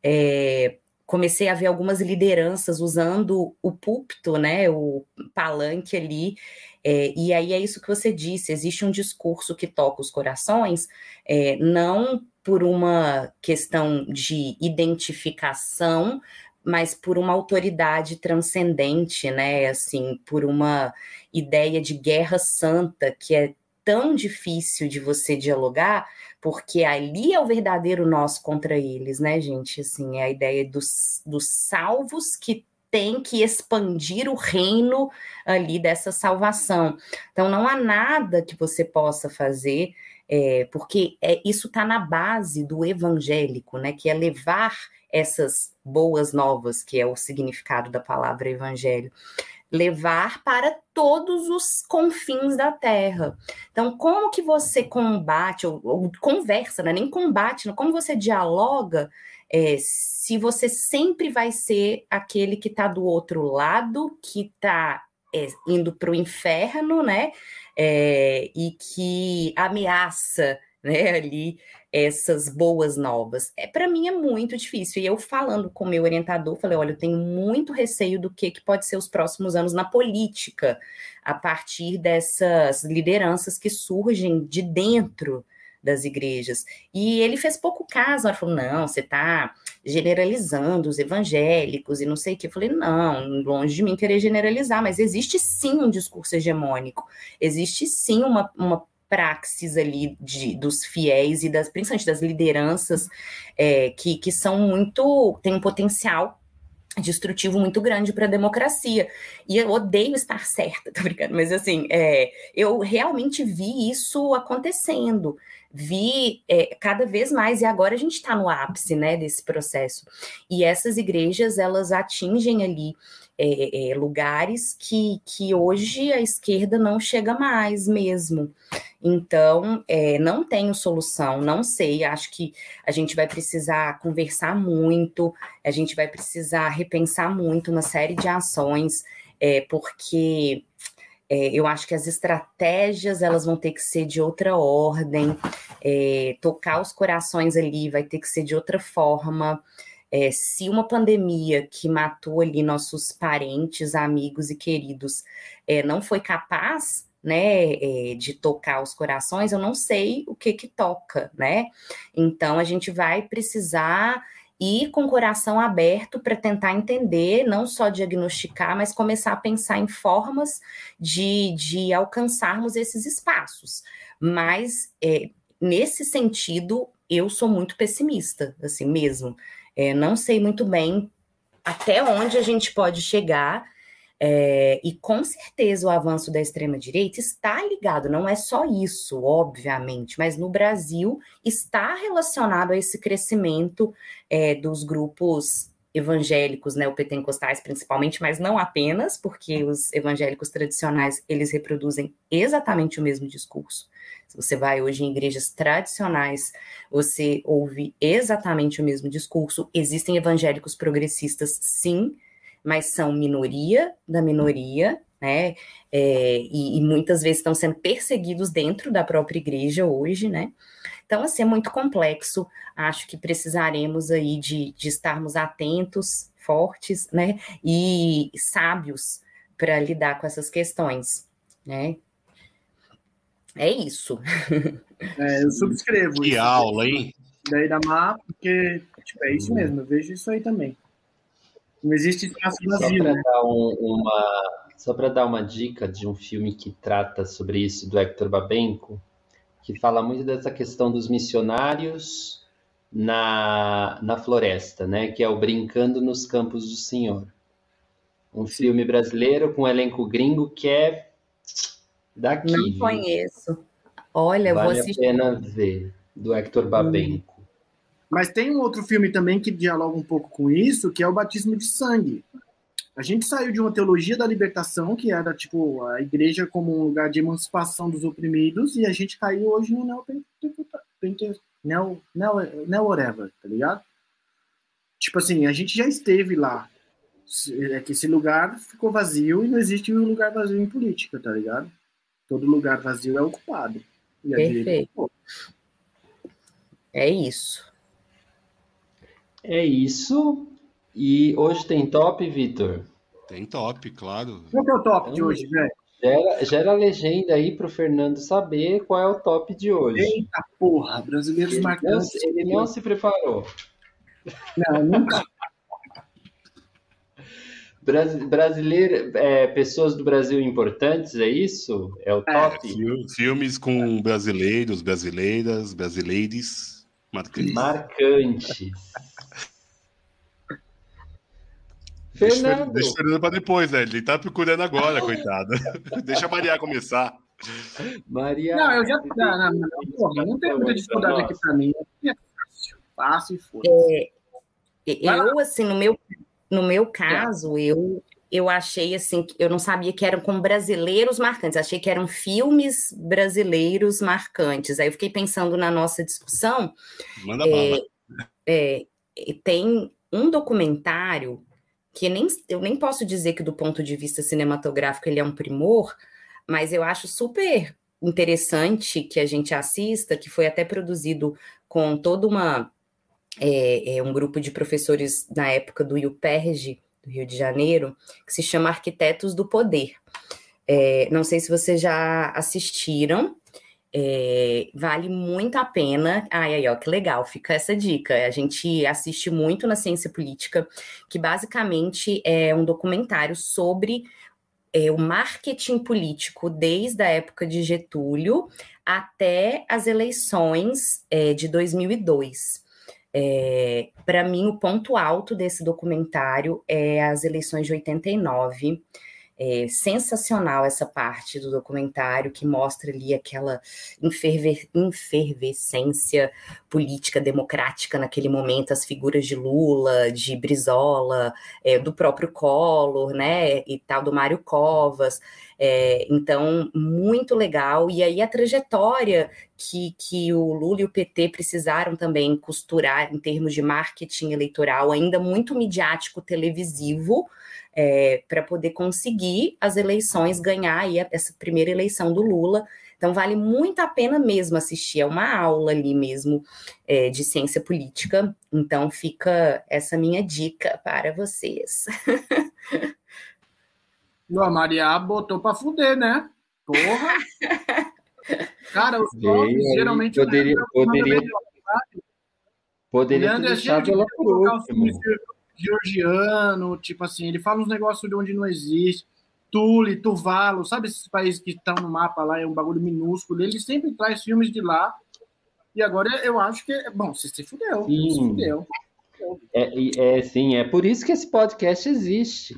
É, comecei a ver algumas lideranças usando o púlpito, né, o palanque ali, é, e aí é isso que você disse, existe um discurso que toca os corações, é, não por uma questão de identificação, mas por uma autoridade transcendente, né, assim, por uma ideia de guerra santa que é tão difícil de você dialogar, porque ali é o verdadeiro nós contra eles, né, gente? Assim, é a ideia dos, dos salvos que tem que expandir o reino ali dessa salvação. Então, não há nada que você possa fazer, é, porque é, isso está na base do evangélico, né? Que é levar essas boas novas, que é o significado da palavra evangelho levar para todos os confins da Terra. Então, como que você combate, ou, ou conversa, né? nem combate, como você dialoga, é, se você sempre vai ser aquele que está do outro lado, que está é, indo para o inferno, né? É, e que ameaça né, ali essas boas novas. É para mim é muito difícil. E eu falando com meu orientador, falei, olha, eu tenho muito receio do que, que pode ser os próximos anos na política, a partir dessas lideranças que surgem de dentro das igrejas. E ele fez pouco caso, ele falou, não, você está generalizando os evangélicos e não sei o que. Eu falei, não, longe de mim querer generalizar, mas existe sim um discurso hegemônico, existe sim uma, uma praxis ali de, dos fiéis e das, principalmente das lideranças é, que, que são muito, tem um potencial destrutivo muito grande para a democracia. E eu odeio estar certa, [laughs] tô brincando, mas assim, é, eu realmente vi isso acontecendo, vi é, cada vez mais, e agora a gente está no ápice né, desse processo. E essas igrejas, elas atingem ali é, é, lugares que, que hoje a esquerda não chega mais mesmo. Então, é, não tenho solução, não sei. Acho que a gente vai precisar conversar muito, a gente vai precisar repensar muito uma série de ações, é, porque é, eu acho que as estratégias elas vão ter que ser de outra ordem, é, tocar os corações ali vai ter que ser de outra forma. É, se uma pandemia que matou ali nossos parentes, amigos e queridos é, não foi capaz né, é, de tocar os corações, eu não sei o que que toca, né? Então a gente vai precisar ir com o coração aberto para tentar entender, não só diagnosticar, mas começar a pensar em formas de, de alcançarmos esses espaços. Mas é, nesse sentido, eu sou muito pessimista, assim mesmo. É, não sei muito bem até onde a gente pode chegar, é, e com certeza o avanço da extrema-direita está ligado, não é só isso, obviamente, mas no Brasil está relacionado a esse crescimento é, dos grupos evangélicos, né, o pentecostais principalmente, mas não apenas, porque os evangélicos tradicionais, eles reproduzem exatamente o mesmo discurso. Se você vai hoje em igrejas tradicionais, você ouve exatamente o mesmo discurso. Existem evangélicos progressistas, sim, mas são minoria da minoria, né? É, e, e, muitas vezes estão sendo perseguidos dentro da própria igreja hoje, né? Então, assim, é muito complexo. Acho que precisaremos aí de, de estarmos atentos, fortes, né? E sábios para lidar com essas questões, né? É isso. [laughs] É, eu subscrevo. Que isso. aula, hein? Daí da MA, porque tipo, é isso mesmo, eu vejo isso aí também. Não existe espaço vazio, né? Um, uma, só para dar uma dica de um filme que trata sobre isso, do Hector Babenco, que fala muito dessa questão dos missionários na, na floresta, né? Que é o Brincando nos Campos do Senhor. Um filme brasileiro com um elenco gringo que é daqui. Não conheço. Olha, vale vou assistir. a pena ver, do Hector Babenco. Mas tem um outro filme também que dialoga um pouco com isso, que é o Batismo de Sangue. A gente saiu de uma teologia da libertação, que era tipo a igreja como um lugar de emancipação dos oprimidos, e a gente caiu hoje no neo, neo, neo, neo whatever, tá ligado? Tipo assim, a gente já esteve lá. É que esse lugar ficou vazio e não existe um lugar vazio em política, tá ligado? Todo lugar vazio é ocupado. E a Perfeito. É isso. É isso. E hoje tem top, Vitor? Tem top, claro. Qual que é o top de hoje, velho? Gera, gera a legenda aí pro Fernando saber qual é o top de hoje. Eita porra, brasileiros marcantes. ele não se preparou. Não, nunca. Bras- Brasileiro, é, pessoas do Brasil importantes, é isso? É o top? Fil- Filmes com brasileiros, brasileiras, brasileires marcantes. Marcantes. Deixa, Fernando, deixa o Fernando pra depois, né? Ele tá procurando agora, coitado. [laughs] Deixa a Maria começar. Maria. Não, eu já. Não, não, não, porra, não tem muita dificuldade aqui pra mim. É fácil. Fácil e foda. Vai lá. Eu, assim, no meu, no meu caso, eu, eu achei, assim, que eu não sabia que eram com brasileiros marcantes, achei que eram filmes brasileiros marcantes. Aí eu fiquei pensando na nossa discussão, Manda bala. é, e tem um documentário que nem, eu nem posso dizer que do ponto de vista cinematográfico ele é um primor, mas eu acho super interessante que a gente assista, que foi até produzido com toda uma é, é, um grupo de professores na época do IUPERJ, do Rio de Janeiro, que se chama Arquitetos do Poder. É, não sei se vocês já assistiram, é, vale muito a pena. Ai, ai, ó, que legal, fica essa dica. A gente assiste muito na ciência política, que basicamente é um documentário sobre é, o marketing político desde a época de Getúlio até as eleições é, de 2002. É, Para mim, o ponto alto desse documentário é as eleições de 89. É sensacional essa parte do documentário que mostra ali aquela enferve enfervescência política democrática naquele momento, as figuras de Lula, de Brizola, é, do próprio Collor, né, e tal, do Mário Covas. É, então, muito legal. E aí a trajetória que, que o Lula e o PT precisaram também costurar em termos de marketing eleitoral, ainda muito midiático televisivo, é, para poder conseguir as eleições, ganhar aí essa primeira eleição do Lula. Então, vale muito a pena mesmo assistir, é uma aula ali mesmo é, de ciência política. Então, fica essa minha dica para vocês. [laughs] a Maria botou para fuder, né? Porra! Cara, os jogos geralmente. Poderia, poderia, poderia ter deixado ela por último georgiano, tipo assim, ele fala uns negócios de onde não existe. Tule, Tuvalu, sabe esses países que estão no mapa lá, é um bagulho minúsculo. Ele sempre traz filmes de lá. E agora eu acho que. Bom, você se fudeu. Sim. Se fudeu. É, é, sim, é por isso que esse podcast existe.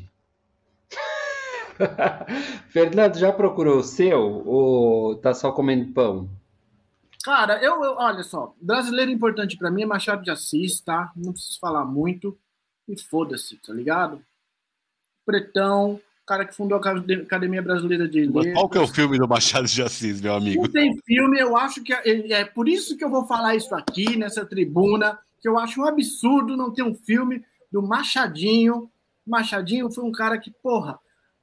[laughs] Fernando, já procurou o seu ou tá só comendo pão? Cara, eu, eu olha só, brasileiro importante para mim é Machado de Assis, tá? Não preciso falar muito e foda-se, tá ligado? Pretão, cara que fundou a Academia Brasileira de Letras. Qual que é o filme do Machado de Assis, meu amigo? Não tem filme, eu acho que é, é por isso que eu vou falar isso aqui nessa tribuna, que eu acho um absurdo não ter um filme do Machadinho. Machadinho foi um cara que, porra,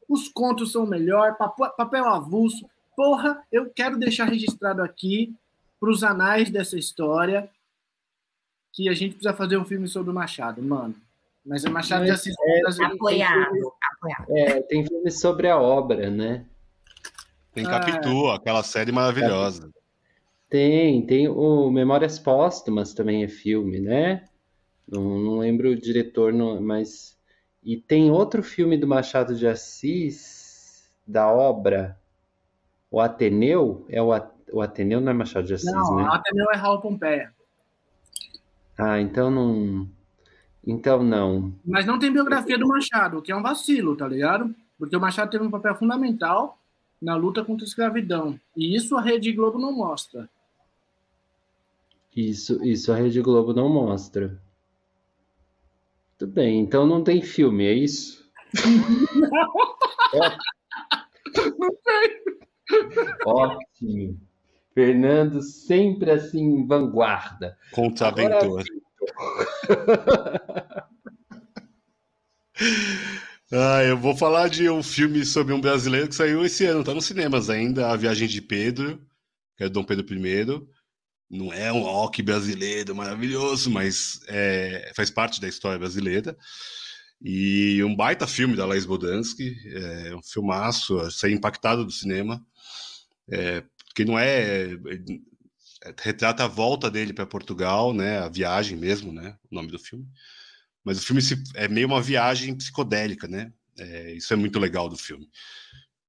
os contos são melhor, papel avulso. Porra, eu quero deixar registrado aqui para os anais dessa história que a gente precisa fazer um filme sobre o Machado, mano. Mas é Machado de Assis. É, apoiado, tem apoiado. É, tem filme sobre a obra, né? Tem Capitu, ah, aquela série maravilhosa. Tem, tem o Memórias Póstumas também é filme, né? Não, não lembro o diretor, não, mas. E tem outro filme do Machado de Assis, da obra, o Ateneu, é o, o Ateneu não é Machado de Assis, não, né? o Ateneu é Raul Pompeia. Ah, então não. Então, não. Mas não tem biografia do Machado, que é um vacilo, tá ligado? Porque o Machado teve um papel fundamental na luta contra a escravidão. E isso a Rede Globo não mostra. Isso, isso a Rede Globo não mostra. Tudo bem, então não tem filme, é isso? [laughs] não tem. Ótimo. Fernando sempre assim, vanguarda. Contraventor. Agora, [laughs] ah, eu vou falar de um filme sobre um brasileiro que saiu esse ano, tá nos cinemas ainda, A Viagem de Pedro, que é Dom Pedro I. Não é um rock brasileiro maravilhoso, mas é, faz parte da história brasileira. E um baita filme da Laís Bodansky, é um filmaço, sair impactado do cinema, é, porque não é retrata a volta dele para Portugal, né? A viagem mesmo, né? O nome do filme. Mas o filme é meio uma viagem psicodélica, né? É, isso é muito legal do filme.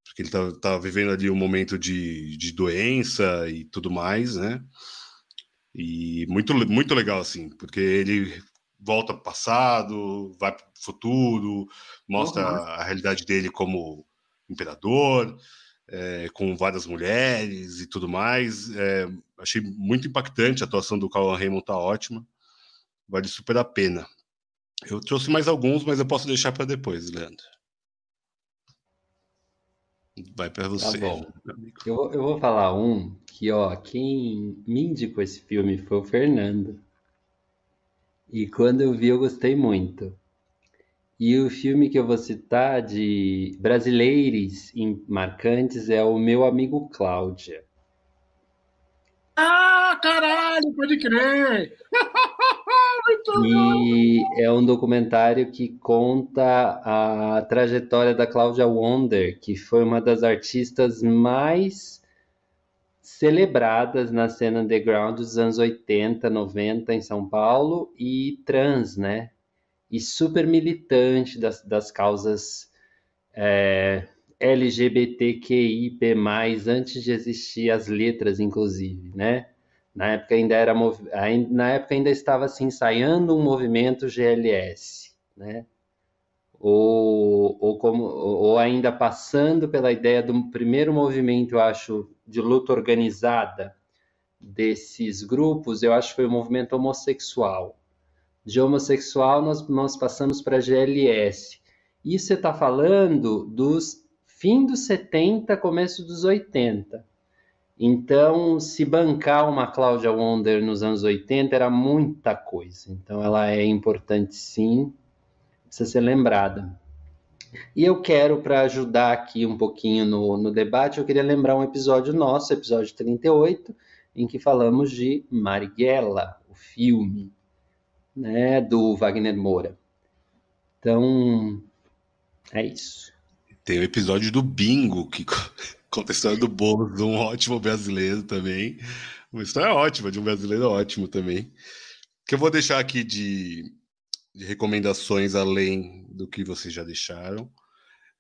Porque ele tá, tá vivendo ali um momento de, de doença e tudo mais, né? E muito, muito legal, assim, porque ele volta para o passado, vai para o futuro, mostra uhum. a realidade dele como imperador, é, com várias mulheres e tudo mais. É, achei muito impactante a atuação do Cauan Raymond, tá ótima. Vale super a pena. Eu trouxe mais alguns, mas eu posso deixar para depois, Leandro. Vai para você. Tá bom. Eu, eu vou falar um que, ó, quem me indicou esse filme foi o Fernando. E quando eu vi, eu gostei muito. E o filme que eu vou citar de brasileiros marcantes é o Meu Amigo Cláudia. Ah, caralho, pode crer! [laughs] e é um documentário que conta a trajetória da Cláudia Wonder, que foi uma das artistas mais celebradas na cena underground dos anos 80, 90 em São Paulo e trans, né? E super militante das, das causas é, LGBTQIP+, antes de existir as letras, inclusive, né? Na época ainda era na época ainda estava se ensaiando um movimento GLS, né? Ou, ou, como, ou ainda passando pela ideia do primeiro movimento, eu acho, de luta organizada desses grupos, eu acho que foi o movimento homossexual. De homossexual, nós, nós passamos para GLS. Isso você está falando dos fim dos 70, começo dos 80. Então, se bancar uma Cláudia Wonder nos anos 80 era muita coisa. Então, ela é importante sim, precisa ser lembrada. E eu quero, para ajudar aqui um pouquinho no, no debate, eu queria lembrar um episódio nosso, episódio 38, em que falamos de Marighella, o filme, né, do Wagner Moura. Então, é isso. Tem o episódio do Bingo, que [laughs] conta a história do Boulos, um ótimo brasileiro também. Uma história ótima, de um brasileiro ótimo também. Que eu vou deixar aqui de, de recomendações além do que vocês já deixaram.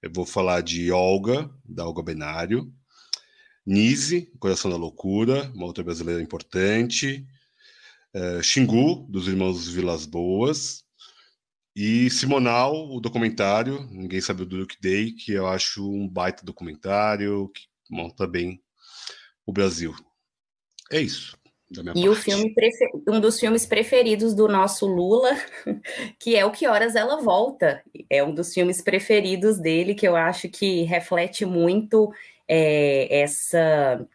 Eu vou falar de Olga, da Olga Benário. Nise, Coração da Loucura, uma outra brasileira importante. Uh, Xingu, dos Irmãos Vilas Boas. E Simonal, o documentário, Ninguém Sabe o Duke Day, que eu acho um baita documentário, que monta bem o Brasil. É isso. e parte. o filme um dos filmes preferidos do nosso Lula, [laughs] que é o Que Horas Ela Volta. É um dos filmes preferidos dele, que eu acho que reflete muito é, essa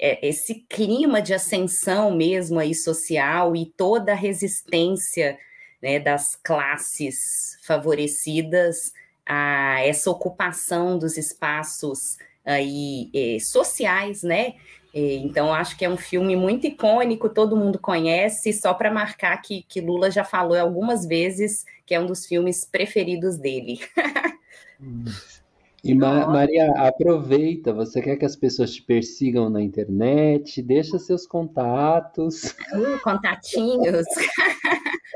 é, esse clima de ascensão mesmo aí social e toda a resistência né, das classes favorecidas a essa ocupação dos espaços aí eh, sociais, né? então, acho que é um filme muito icônico, todo mundo conhece, só para marcar que, que Lula já falou algumas vezes que é um dos filmes preferidos dele. [laughs] E Ma Maria, aproveita, você quer que as pessoas te persigam na internet? Deixa seus contatos. Uh, contatinhos.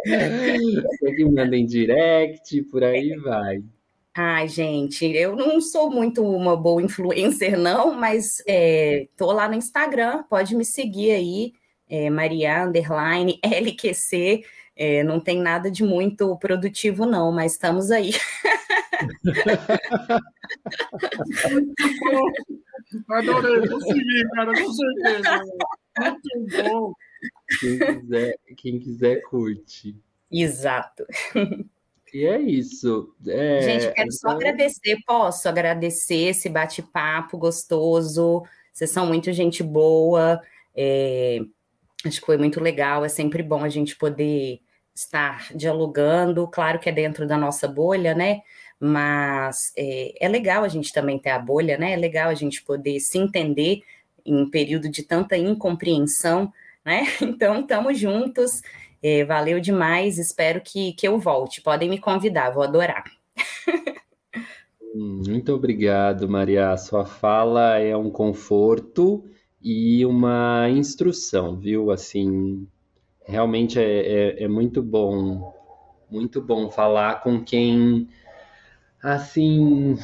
Você que manda em direct, por aí vai. Ai, gente, eu não sou muito uma boa influencer, não, mas é, tô lá no Instagram, pode me seguir aí, é, Maria Underline LQC. É, não tem nada de muito produtivo, não, mas estamos aí. [laughs] Muito bom. Adorei, vou seguir, cara, com certeza. Muito bom. Quem quiser, quem quiser curte. Exato. E é isso. É, Gente, quero então... só agradecer, posso agradecer esse bate-papo gostoso. Vocês são muito gente boa. É, acho que foi muito legal. É sempre bom a gente poder estar dialogando. Claro que é dentro da nossa bolha, né? Mas é, é legal a gente também ter a bolha, né? É legal a gente poder se entender em um período de tanta incompreensão, né? [laughs] Então, estamos juntos. É, valeu demais. Espero que, que eu volte. Podem me convidar, vou adorar. Hum, muito obrigado, Maria. Sua fala é um conforto e uma instrução, viu? Assim, realmente é, é, é muito bom, muito bom falar com quem, assim,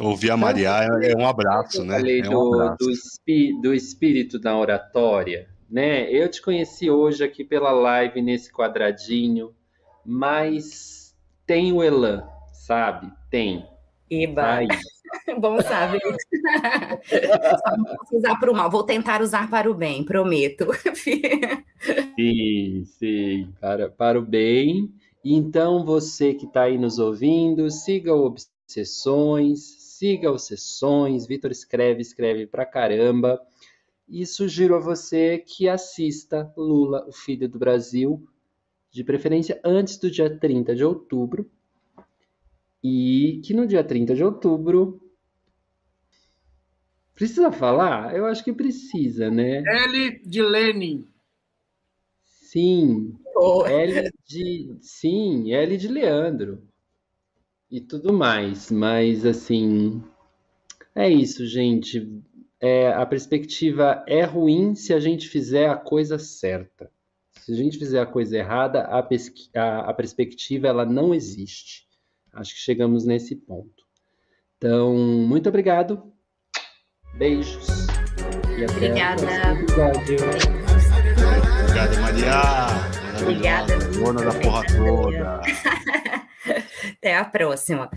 Ouvir a Maria é, um abraço, né? É um abraço. Do, do, do, espírito da oratória, né? Eu te conheci hoje aqui pela live nesse quadradinho, mas tem o Elan, sabe? Tem. Eba. [laughs] Bom saber. [laughs] Só não posso usar para o mal. Vou tentar usar para o bem, prometo. [laughs] sim, sim, para, para o bem. Então, você que está aí nos ouvindo, siga o Obsessões, siga os Sessões. Vitor escreve, escreve pra caramba. E sugiro a você que assista Lula, o Filho do Brasil, de preferência antes do dia 30 de outubro. E que no dia 30 de outubro. Precisa falar? Eu acho que precisa, né? L de Lenin. Sim. Oh. L de. Sim, L de Leandro e tudo mais. Mas, assim, é isso, gente. É, a perspectiva é ruim se a gente fizer a coisa certa. Se a gente fizer a coisa errada, a, a, a perspectiva ela não existe. Acho que chegamos nesse ponto. Então, muito obrigado. Beijos. E até Obrigada. Obrigada, Maria. Obrigada. Dona da porra toda. [laughs] Até a próxima.